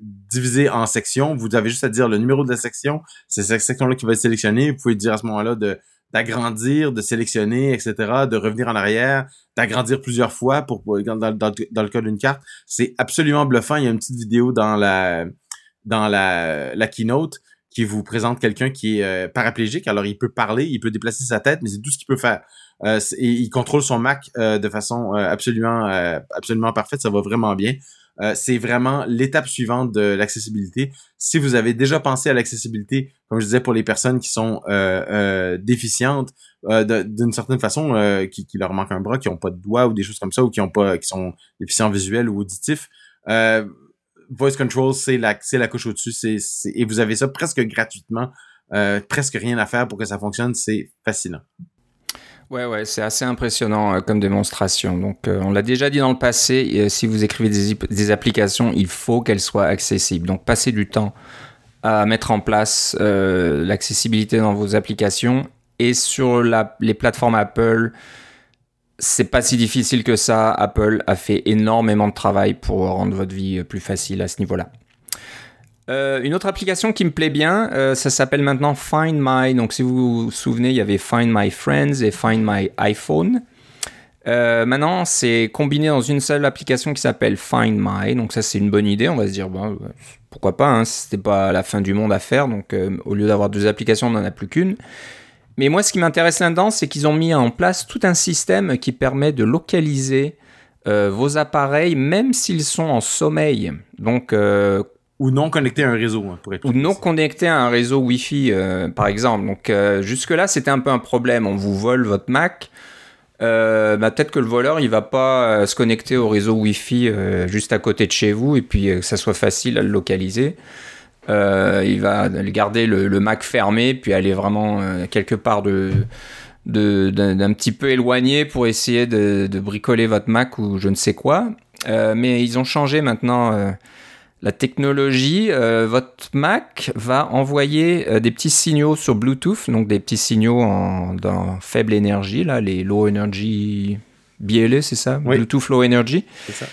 diviser en sections. Vous avez juste à dire le numéro de la section. C'est cette section-là qui va être sélectionnée. Vous pouvez dire à ce moment-là de d'agrandir, de sélectionner, etc., de revenir en arrière, d'agrandir plusieurs fois pour, dans, dans le cas d'une carte. C'est absolument bluffant. Il y a une petite vidéo dans la dans la, la keynote qui vous présente quelqu'un qui est euh, paraplégique. Alors, il peut parler, il peut déplacer sa tête, mais c'est tout ce qu'il peut faire. Euh, et il contrôle son Mac euh, de façon absolument absolument parfaite. Ça va vraiment bien. c'est vraiment l'étape suivante de l'accessibilité. Si vous avez déjà pensé à l'accessibilité, comme je disais, pour les personnes qui sont déficientes d'une certaine façon, qui, qui, leur manque un bras, qui n'ont pas de doigts ou des choses comme ça, ou qui ont pas, qui sont déficients visuels ou auditifs, voice control, c'est la, c'est la couche au-dessus, c'est, et vous avez ça presque gratuitement, euh, presque rien à faire pour que ça fonctionne, c'est fascinant. Ouais, ouais, c'est assez impressionnant euh, comme démonstration. Donc, euh, on l'a déjà dit dans le passé, si vous écrivez des, des applications, il faut qu'elles soient accessibles. Donc, passez du temps à mettre en place l'accessibilité dans vos applications et sur la, les plateformes Apple c'est pas si difficile que ça. Apple a fait énormément de travail pour rendre votre vie plus facile à ce niveau-là. Euh, une autre application qui me plaît bien, euh, ça s'appelle maintenant Find My. Donc, si vous vous souvenez, il y avait Find My Friends et Find My iPhone. Euh, maintenant, c'est combiné dans une seule application qui s'appelle Find My. Donc, ça, c'est une bonne idée. On va se dire, pourquoi pas, hein, c'était pas la fin du monde à faire. Donc, au lieu d'avoir deux applications, on n'en a plus qu'une. Mais moi, ce qui m'intéresse là-dedans, c'est qu'ils ont mis en place tout un système qui permet de localiser euh, vos appareils, même s'ils sont en sommeil. Donc, euh, ou non connectés à un réseau, hein, pour être Ou non connectés à un réseau Wi-Fi, euh, par exemple. Donc, jusque-là, c'était un peu un problème. On vous vole votre Mac. Bah, peut-être que le voleur il va pas se connecter au réseau Wi-Fi juste à côté de chez vous et puis que ça soit facile à le localiser. Euh, il va garder le, Mac fermé, puis aller vraiment euh, quelque part de d'un petit peu éloigné pour essayer de, bricoler votre Mac ou je ne sais quoi. Euh, mais ils ont changé maintenant la technologie. votre Mac va envoyer des petits signaux sur Bluetooth, donc des petits signaux en, faible énergie, là, les low energy BLE, c'est ça? Bluetooth low energy. C'est ça.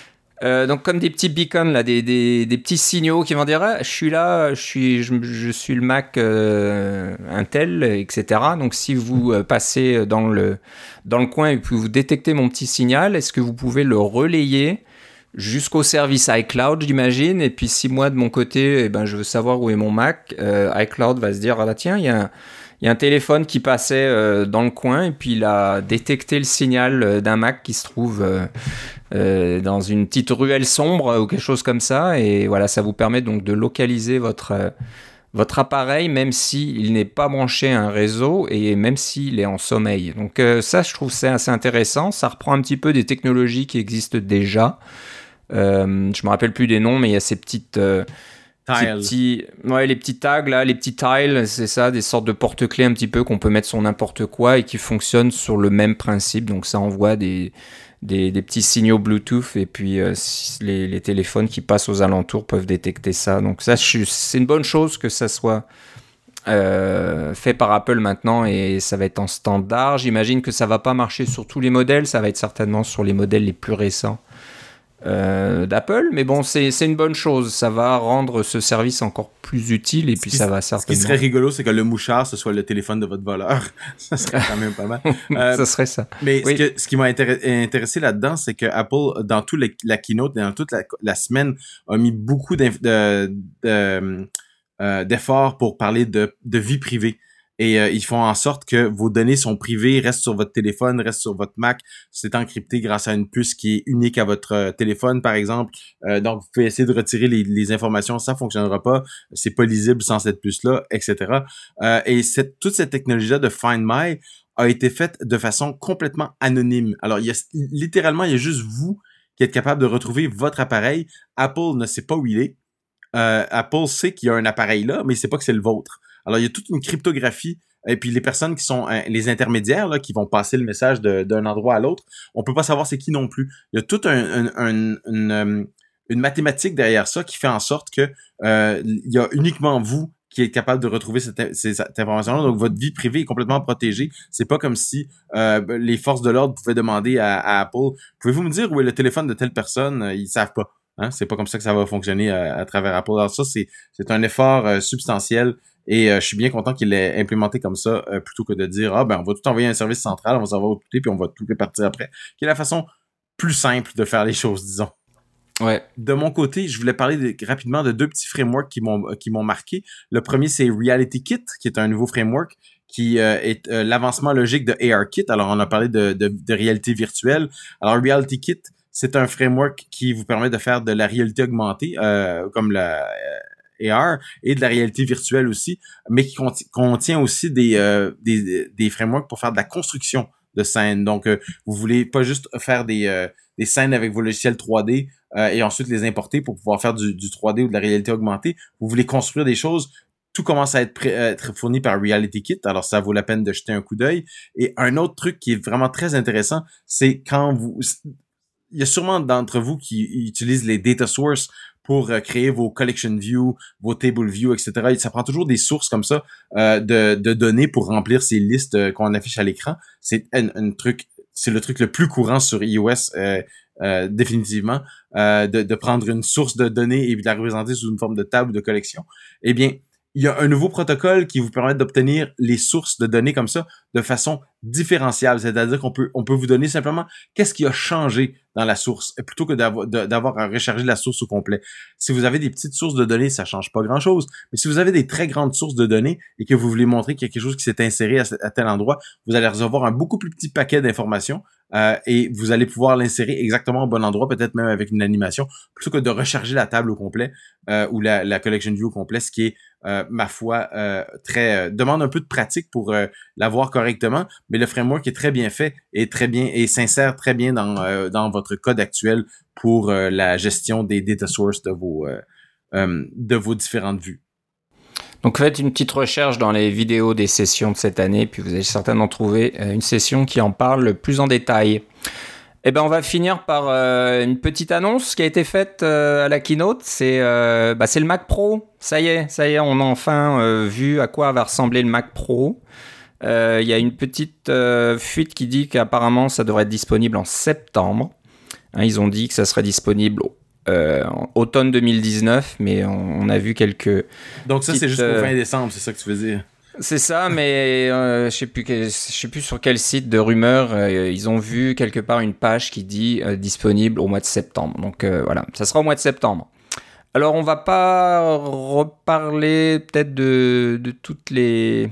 Euh, donc comme des petits beacons là, des, des, petits signaux qui vont dire ah, je suis là, je suis je, suis le Mac euh, Intel, etc. Donc si vous euh, passez dans le dans le coin et puis vous détectez mon petit signal, est-ce que vous pouvez le relayer jusqu'au service iCloud, j'imagine? Et puis si moi de mon côté, eh ben je veux savoir où est mon Mac, iCloud va se dire ah tiens il y a un il y a un téléphone qui passait dans le coin et puis il a détecté le signal d'un Mac qui se trouve dans une petite ruelle sombre ou quelque chose comme ça. Et voilà, ça vous permet donc de localiser votre, votre appareil, même s'il n'est pas branché à un réseau et même s'il est en sommeil. Donc euh, ça, je trouve c'est assez intéressant. Ça reprend un petit peu des technologies qui existent déjà. Euh, je me rappelle plus des noms, mais il y a ces petites... Euh, petits, ouais, les petits tags là, les petits tiles, c'est ça, des sortes de porte-clés un petit peu qu'on peut mettre sur n'importe quoi et qui fonctionnent sur le même principe. Donc ça envoie des, des, petits signaux Bluetooth et puis euh, les, téléphones qui passent aux alentours peuvent détecter ça. Donc ça, c'est une bonne chose que ça soit euh, fait par Apple maintenant et ça va être en standard. J'imagine que ça va pas marcher sur tous les modèles, ça va être certainement sur les modèles les plus récents. Euh, d'Apple, mais bon, c'est une bonne chose. Ça va rendre ce service encore plus utile et puis ça va certainement. Ce qui serait rigolo, c'est que le mouchard, ce soit le téléphone de votre voleur. ça serait quand même pas mal. Euh, ça serait ça. Mais ce, qui m'a intéressé là-dedans, c'est que Apple, dans toute la keynote, dans toute la, semaine, a mis beaucoup euh, d'efforts pour parler de, de vie privée et euh, ils font en sorte que vos données sont privées, restent sur votre téléphone, restent sur votre Mac. C'est encrypté grâce à une puce qui est unique à votre euh, téléphone, par exemple. Euh, donc, vous pouvez essayer de retirer les, informations, ça fonctionnera pas. C'est pas lisible sans cette puce-là, etc. et cette, toute cette technologie-là de Find My a été faite de façon complètement anonyme. Alors, il y a, littéralement, il y a juste vous qui êtes capable de retrouver votre appareil. Apple ne sait pas où il est. Apple sait qu'il y a un appareil là, mais il sait pas que c'est le vôtre. Alors, il y a toute une cryptographie. Et puis les personnes qui sont hein, les intermédiaires là, qui vont passer le message d'un endroit à l'autre, on peut pas savoir c'est qui non plus. Il y a toute un, une, euh, une, mathématique derrière ça qui fait en sorte que euh, il y a uniquement vous qui êtes capable de retrouver cette, information-là. Donc, votre vie privée est complètement protégée. C'est pas comme si euh, les forces de l'ordre pouvaient demander à, à Apple, pouvez-vous me dire où est le téléphone de telle personne? Ils savent pas. Hein? C'est pas comme ça que ça va fonctionner à, travers Apple. Alors ça, c'est un effort substantiel et euh, je suis bien content qu'il l'ait implémenté comme ça, euh, plutôt que de dire Ah ben on va tout envoyer un service central, on va s'en tout puis on va tout répartir après. Qui est la façon plus simple de faire les choses, disons. Ouais. De mon côté, je voulais parler rapidement de deux petits frameworks qui m'ont qui m'ont marqué. Le premier, c'est Reality Kit, qui est un nouveau framework qui euh, est l'avancement logique de ARKit. Alors, on a parlé de, de, de réalité virtuelle. Alors, Reality Kit, c'est un framework qui vous permet de faire de la réalité augmentée, comme la AR et de la réalité virtuelle aussi, mais qui contient aussi des, euh, des, des, frameworks pour faire de la construction de scènes. Donc, euh, vous voulez pas juste faire des, euh, des scènes avec vos logiciels 3D et ensuite les importer pour pouvoir faire du, du 3D ou de la réalité augmentée. Vous voulez construire des choses tout commence à être, être, fourni par Reality Kit, alors ça vaut la peine de jeter un coup d'œil. Et un autre truc qui est vraiment très intéressant, c'est quand vous... Il y a sûrement d'entre vous qui utilisent les data sources pour euh, créer vos collection view, vos table view, etc. ça prend toujours des sources comme ça euh, de, de, données pour remplir ces listes euh, qu'on affiche à l'écran. C'est un, truc, c'est le truc le plus courant sur iOS définitivement, de, de, prendre une source de données et de la représenter sous une forme de table de collection. Eh bien, il y a un nouveau protocole qui vous permet d'obtenir les sources de données comme ça de façon différenciable. C'est-à-dire qu'on peut, on peut vous donner simplement qu'est-ce qui a changé dans la source plutôt que d'avoir à recharger la source au complet. Si vous avez des petites sources de données, ça change pas grand-chose. Mais si vous avez des très grandes sources de données et que vous voulez montrer qu'il y a quelque chose qui s'est inséré à, tel endroit, vous allez recevoir un beaucoup plus petit paquet d'informations euh, et vous allez pouvoir l'insérer exactement au bon endroit, peut-être même avec une animation, plutôt que de recharger la table au complet euh, ou la, la, collection view au complet, ce qui est, euh, ma foi, très demande un peu de pratique pour l'avoir correctement, mais le framework est très bien fait et très bien et s'insère très bien dans, dans votre code actuel pour la gestion des data sources de vos de vos différentes vues. Donc faites une petite recherche dans les vidéos des sessions de cette année, puis vous allez certainement trouver euh, une session qui en parle plus en détail. Eh ben, on va finir par euh, une petite annonce qui a été faite euh, à la keynote. C'est bah, le Mac Pro. Ça y est, ça y est, on a enfin vu à quoi va ressembler le Mac Pro. Il y a une petite fuite qui dit qu'apparemment ça devrait être disponible en septembre. Hein, ils ont dit que ça serait disponible euh, automne 2019, mais on, a vu quelques. Donc ça, c'est jusqu'au 20 euh, décembre, c'est ça que tu veux dire? C'est ça, mais euh, je sais plus, je sais plus sur quel site de rumeurs ils ont vu quelque part une page qui dit disponible au mois de septembre. Donc voilà, ça sera au mois de septembre. Alors on va pas reparler peut-être de, de toutes les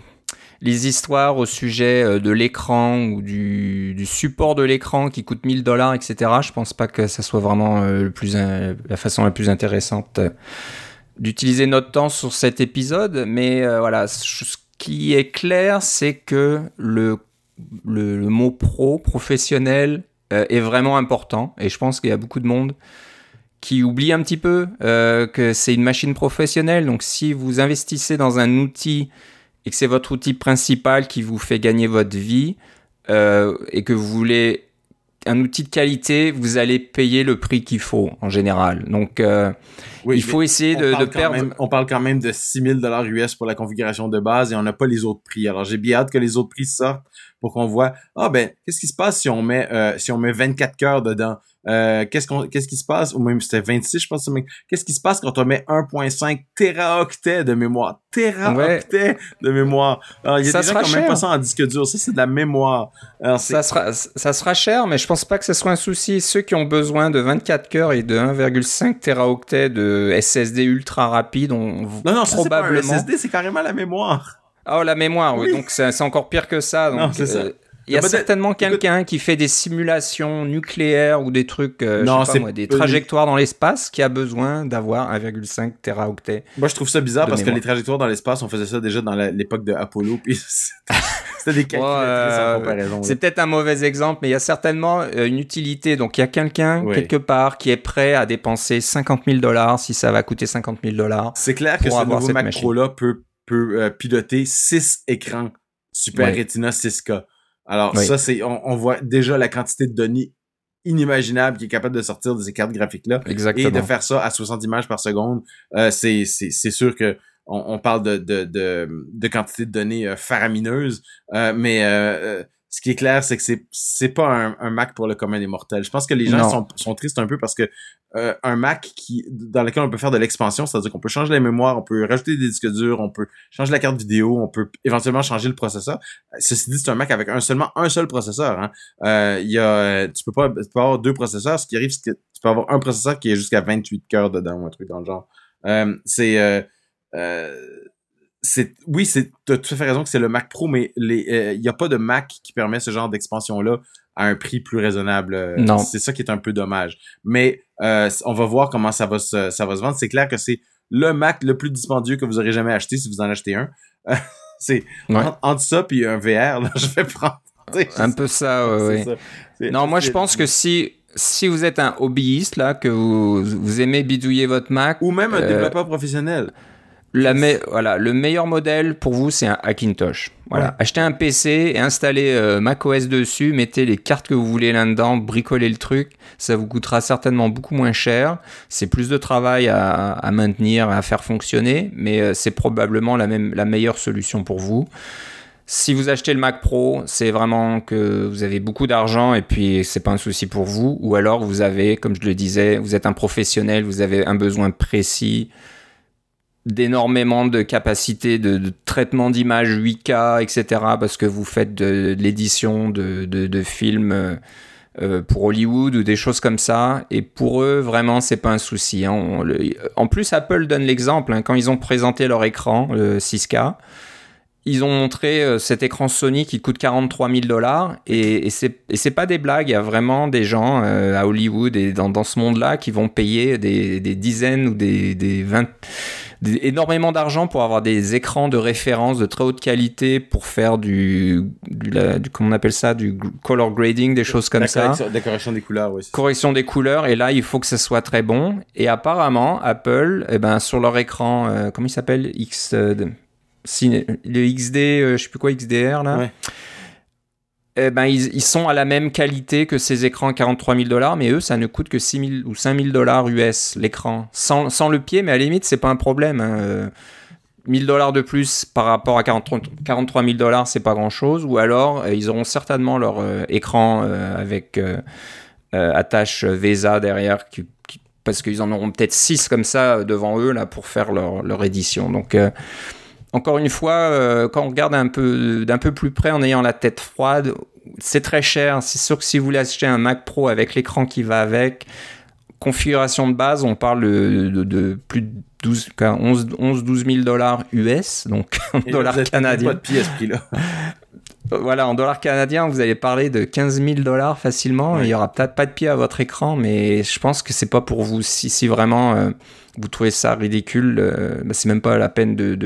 les histoires au sujet euh, de l'écran ou du, support de l'écran qui coûte 1000 dollars, etc. Je pense pas que ça soit vraiment euh, plus, la façon la plus intéressante d'utiliser notre temps sur cet épisode, mais voilà, ce qui est clair, c'est que le, mot pro, professionnel, est vraiment important, et je pense qu'il y a beaucoup de monde qui oublie un petit peu euh, que c'est une machine professionnelle. Donc si vous investissez dans un outil et que c'est votre outil principal qui vous fait gagner votre vie euh, et que vous voulez un outil de qualité, vous allez payer le prix qu'il faut en général. Donc euh, il faut essayer de, de perdre. Même, on parle quand même de 6000 dollars US pour la configuration de base et on n'a pas les autres prix. Alors j'ai bien hâte que les autres prix sortent pour qu'on voit ah ben qu'est-ce qui se passe si on met si on met 24 cœurs dedans? Euh, qu'est-ce qu'on qu'est-ce qui se passe? Ou même c'était 26 je pense mais qu'est-ce qui se passe quand on met 1.5 teraoctets de mémoire? Teraoctets de mémoire. Alors il y a des gens qui même pas ça en disque dur. Ça c'est de la mémoire. Ça sera ça sera cher mais je pense pas que ce soit un souci. Ceux qui ont besoin de 24 cœurs et de 1,5 teraoctets de SSD ultra rapide ont non non probablement ça, SSD c'est carrément la mémoire. Oh, la mémoire, oui. Donc, c'est encore pire que ça. Donc, non, c'est ça. Euh, il y a certainement quelqu'un qui fait des simulations nucléaires ou des trucs, euh, non, je sais pas moi, des trajectoires dans l'espace qui a besoin d'avoir 1,5 teraoctets. Moi, je trouve ça bizarre parce que les trajectoires dans l'espace, on faisait ça déjà dans l'époque de Apollo, puis c'était des en comparaison. C'est peut-être un mauvais exemple, mais il y a certainement euh, une utilité. Donc, il y a quelqu'un quelque part qui est prêt à dépenser 50 000 dollars si ça va coûter 50 000 dollars. C'est clair que ce nouveau Mac Pro-là peut, peut euh, piloter 6 écrans Super Retina 6K. Alors ça, c'est on, voit déjà la quantité de données inimaginable qui est capable de sortir de ces cartes graphiques-là. Et de faire ça à 60 images par seconde, euh, c'est sûr que on, parle de, de, de, de, quantité de données euh, faramineuses, euh, mais euh, ce qui est clair, c'est que c'est c'est pas un, un, Mac pour le commun des mortels. Je pense que les gens sont, sont, tristes un peu parce que euh, un Mac qui dans lequel on peut faire de l'expansion, c'est-à-dire qu'on peut changer la mémoire, on peut rajouter des disques durs, on peut changer la carte vidéo, on peut éventuellement changer le processeur. Ceci dit, c'est un Mac avec un seulement un seul processeur. Hein. Euh, il y a, tu peux pas, tu peux avoir deux processeurs. Ce qui arrive, c'est que tu peux avoir un processeur qui est jusqu'à 28 cœurs dedans ou un truc dans le genre. Euh, c'est euh, c'est oui, c'est as tout à fait raison que c'est le Mac Pro, mais il euh, y a pas de Mac qui permet ce genre d'expansion là à un prix plus raisonnable. Euh, non. C'est ça qui est un peu dommage. Mais euh, on va voir comment ça va se ça va se vendre. C'est clair que c'est le Mac le plus dispendieux que vous aurez jamais acheté si vous en achetez un. c'est entre ça puis un VR, là, je vais prendre. Un peu ça, oui. Non, moi je pense que si si vous êtes un hobbyiste là, que vous, vous aimez bidouiller votre Mac, ou même un développeur professionnel, la voilà, le meilleur modèle pour vous, c'est un Hackintosh. Voilà, achetez un PC et installez euh, macOS dessus, mettez les cartes que vous voulez là-dedans, bricolez le truc, ça vous coûtera certainement beaucoup moins cher. C'est plus de travail à, à, maintenir, à faire fonctionner, mais euh, c'est probablement la même, la meilleure solution pour vous. Si vous achetez le Mac Pro, c'est vraiment que vous avez beaucoup d'argent et puis c'est pas un souci pour vous, ou alors vous avez, comme je le disais, vous êtes un professionnel, vous avez un besoin précis d'énormément de capacités de, traitement d'images 8K, etc., parce que vous faites de, l'édition de, de, films euh, euh, pour Hollywood ou des choses comme ça. Et pour eux, vraiment, c'est pas un souci. Hein. en plus, Apple donne l'exemple hein, quand ils ont présenté leur écran, le 6K. Ils ont montré euh, cet écran Sony qui coûte 43 000 dollars et, et c'est pas des blagues. Il y a vraiment des gens à Hollywood et dans, dans ce monde-là qui vont payer des, des dizaines ou des, des 20 énormément d'argent pour avoir des écrans de référence de très haute qualité pour faire du, du, comment on appelle ça, du color grading, des choses comme ça. La correction des couleurs, oui. Correction des couleurs, et là, il faut que ça soit très bon. Et apparemment, Apple, eh ben, sur leur écran, euh, comment il s'appelle? X, euh, le XD, euh, je sais plus quoi, XDR, là. Ouais eh ben, ils, sont à la même qualité que ces écrans à 43 000 dollars, mais eux, ça ne coûte que 6 000 ou 5 000 dollars US l'écran. Sans, sans, le pied, mais à la limite, c'est pas un problème. Hein. 1000 dollars de plus par rapport à 43 000 dollars, c'est pas grand chose. Ou alors, euh, ils auront certainement leur euh, écran euh, avec attache VESA derrière, parce qu'ils en auront peut-être 6 comme ça devant eux là pour faire leur, leur édition. Donc encore une fois, euh, quand on regarde un peu d'un peu plus près en ayant la tête froide, c'est très cher. C'est sûr que si vous voulez acheter un Mac Pro avec l'écran qui va avec, configuration de base, on parle de, plus de 12, 11, 11 12 000 dollars US, donc en dollars canadiens. Là voilà, en dollars canadiens, vous allez parler de 15 000 dollars facilement. Il y aura peut-être pas de pied à votre écran, mais je pense que c'est pas pour vous. Si, si vraiment euh, vous trouvez ça ridicule, bah, c'est même pas la peine de,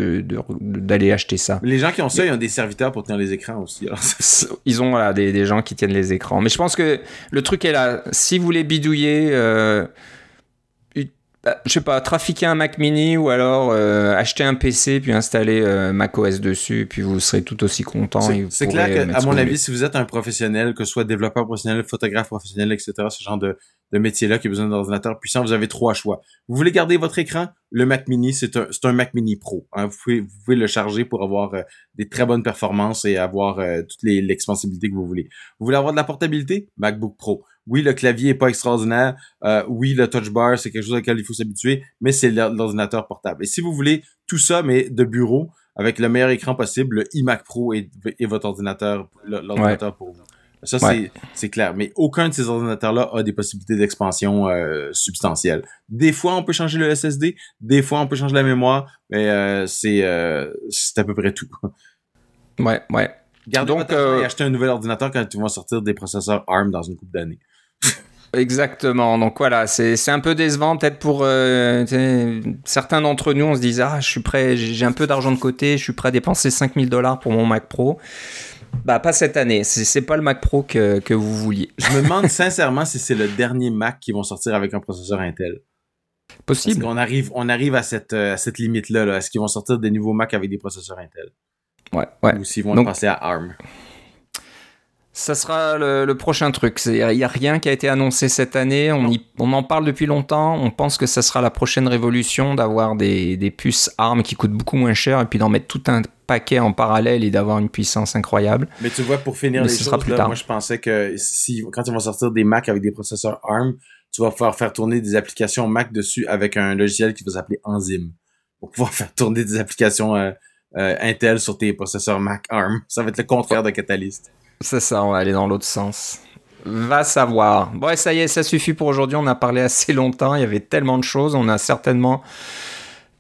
d'aller acheter ça. Les gens qui ont ça, ils ont des serviteurs pour tenir les écrans aussi. ils ont voilà, des, des, gens qui tiennent les écrans. Mais je pense que le truc est là. Si vous voulez bidouiller bah, je sais pas, trafiquer un Mac Mini ou alors euh, acheter un PC puis installer euh, Mac OS dessus, puis vous serez tout aussi content. C'est clair que, à mon avis, si vous êtes un professionnel, que ce soit développeur professionnel, photographe professionnel, etc., ce genre de, de métier-là qui a besoin d'un ordinateur puissant, vous avez trois choix. Vous voulez garder votre écran? Le Mac Mini, c'est un, un Mac Mini Pro. Hein. Vous, pouvez, vous pouvez le charger pour avoir euh, des très bonnes performances et avoir toutes les l'expansibilité que vous voulez. Vous voulez avoir de la portabilité? MacBook Pro oui, le clavier est pas extraordinaire. Euh, oui, le touch bar, c'est quelque chose auquel il faut s'habituer, mais c'est l'ordinateur portable. Et si vous voulez tout ça, mais de bureau, avec le meilleur écran possible, le iMac Pro est, votre ordinateur, l'ordinateur pour vous. Ça, c'est clair. Mais aucun de ces ordinateurs-là a des possibilités d'expansion euh, substantielles. Des fois, on peut changer le SSD. Des fois, on peut changer la mémoire. Mais euh, c'est c'est à peu près tout. Ouais, ouais. Gardez Donc, et achetez un nouvel ordinateur quand ils vont sortir des processeurs ARM dans une couple d'années. Exactement. Donc voilà, c'est un peu décevant peut-être pour euh, certains d'entre nous. On se disait ah je suis prêt, j'ai un peu d'argent de côté, je suis prêt à dépenser 5000 dollars pour mon Mac Pro. Bah pas cette année. C'est pas le Mac Pro que, que vous vouliez. Je me demande sincèrement si c'est le dernier Mac qui vont sortir avec un processeur Intel. Possible. Parce qu'on arrive, on arrive à cette, à cette limite-là. Là. Est-ce qu'ils vont sortir des nouveaux Mac avec des processeurs Intel? Ouais, ouais. Ou s'ils vont passer à ARM? Ça sera le, prochain truc. Il n'y a rien qui a été annoncé cette année. On, on, en parle depuis longtemps. On pense que ça sera la prochaine révolution d'avoir des, des, puces ARM qui coûtent beaucoup moins cher et puis d'en mettre tout un paquet en parallèle et d'avoir une puissance incroyable. Mais tu vois, pour finir les ce choses, plus tard. moi je pensais que si quand ils vont sortir des Mac avec des processeurs ARM, tu vas pouvoir faire tourner des applications Mac dessus avec un logiciel qui va s'appeler Enzyme pour pouvoir faire tourner des applications euh, euh, Intel sur tes processeurs Mac ARM. Ça va être le contraire de Catalyst. C'est ça, on va aller dans l'autre sens. Va savoir. Bon, ça y est, ça suffit pour aujourd'hui. On a parlé assez longtemps. Il y avait tellement de choses. On a certainement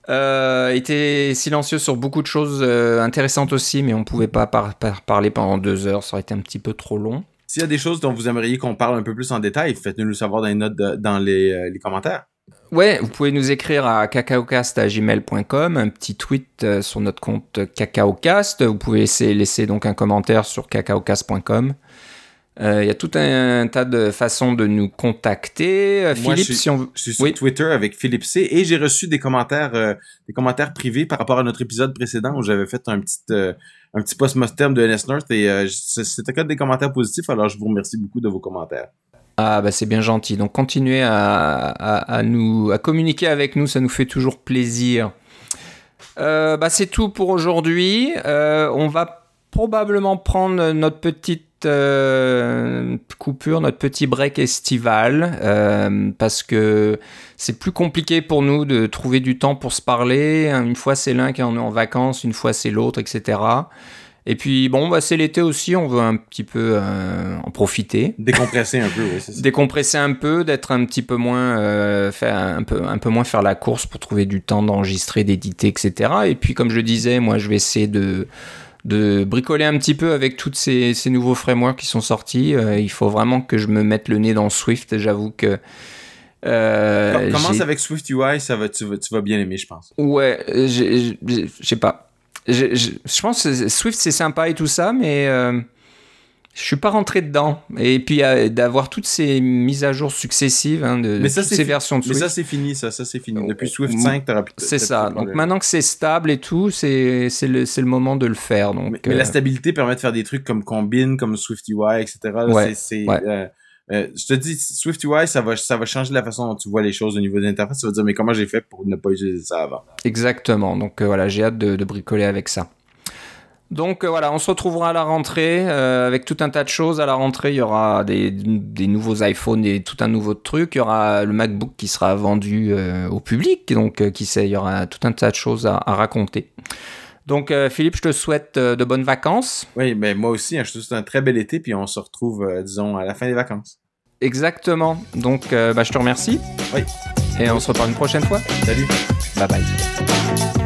euh, été silencieux sur beaucoup de choses euh, intéressantes aussi, mais on ne pouvait pas parler pendant deux heures. Ça aurait été un petit peu trop long. S'il y a des choses dont vous aimeriez qu'on parle un peu plus en détail, faites-nous le savoir dans les notes, dans les, les commentaires. Ouais, vous pouvez nous écrire à cacaocast.gmail.com, un petit tweet euh, sur notre compte cacaocast. Vous pouvez laisser, laisser donc un commentaire sur cacaocast.com. Euh, il y a tout un, tas de façons de nous contacter. Euh, Philippe, si on je suis sur Twitter avec Philippe C et j'ai reçu des commentaires, des commentaires privés par rapport à notre épisode précédent où j'avais fait un petit, un petit post-mortem de NS North et c'était que des commentaires positifs. Alors je vous remercie beaucoup de vos commentaires. Ah bah c'est bien gentil. Donc continuez à, nous communiquer avec nous, ça nous fait toujours plaisir. Euh, bah c'est tout pour aujourd'hui. Euh, on va probablement prendre notre petite euh, coupure, notre petit break estival, parce que c'est plus compliqué pour nous de trouver du temps pour se parler. Une fois c'est l'un qui est en vacances, une fois c'est l'autre, etc. Et puis bon, bah, c'est l'été aussi, on veut un petit peu euh, en profiter. Décompresser un peu, oui, c'est ça. Décompresser un peu, d'être un petit peu moins, euh, faire un peu, un peu moins faire la course pour trouver du temps d'enregistrer, d'éditer, etc. Et puis comme je le disais, moi je vais essayer de de bricoler un petit peu avec tous ces, ces, nouveaux frameworks qui sont sortis. Euh, il faut vraiment que je me mette le nez dans Swift. J'avoue que euh, Commence avec Swift UI, ça va, tu, vas, tu vas bien aimer, je pense. Ouais, je sais pas je, je, pense que Swift c'est sympa et tout ça, mais euh, je suis pas rentré dedans. Et puis euh, d'avoir toutes ces mises à jour successives hein, de, toutes ces versions de Swift. Mais ça c'est fini, ça, ça c'est fini. Depuis Swift 5, t'auras plus. C'est ça. Donc maintenant que c'est stable et tout, c'est le le moment de le faire. Donc. Mais, la euh, stabilité permet de faire des trucs comme Combine, comme Swift UI, etc. Ouais, c'est ouais. Euh, je te dis, SwiftUI, ça va, ça va changer la façon dont tu vois les choses au niveau de l'interface. Ça va dire, mais comment j'ai fait pour ne pas utiliser ça avant? Exactement. Donc euh, voilà, j'ai hâte de, bricoler avec ça. Donc euh, voilà, on se retrouvera à la rentrée avec tout un tas de choses. À la rentrée, il y aura des, nouveaux iPhones et tout un nouveau truc. Il y aura le MacBook qui sera vendu au public. Donc qui sait, il y aura tout un tas de choses à, raconter. Donc, Philippe, je te souhaite de bonnes vacances. Oui, mais moi aussi, hein, je te souhaite un très bel été, puis on se retrouve, disons, à la fin des vacances. Exactement. Donc, euh, bah, je te remercie. Oui. Et on se reparle une prochaine fois. Salut. Bye bye.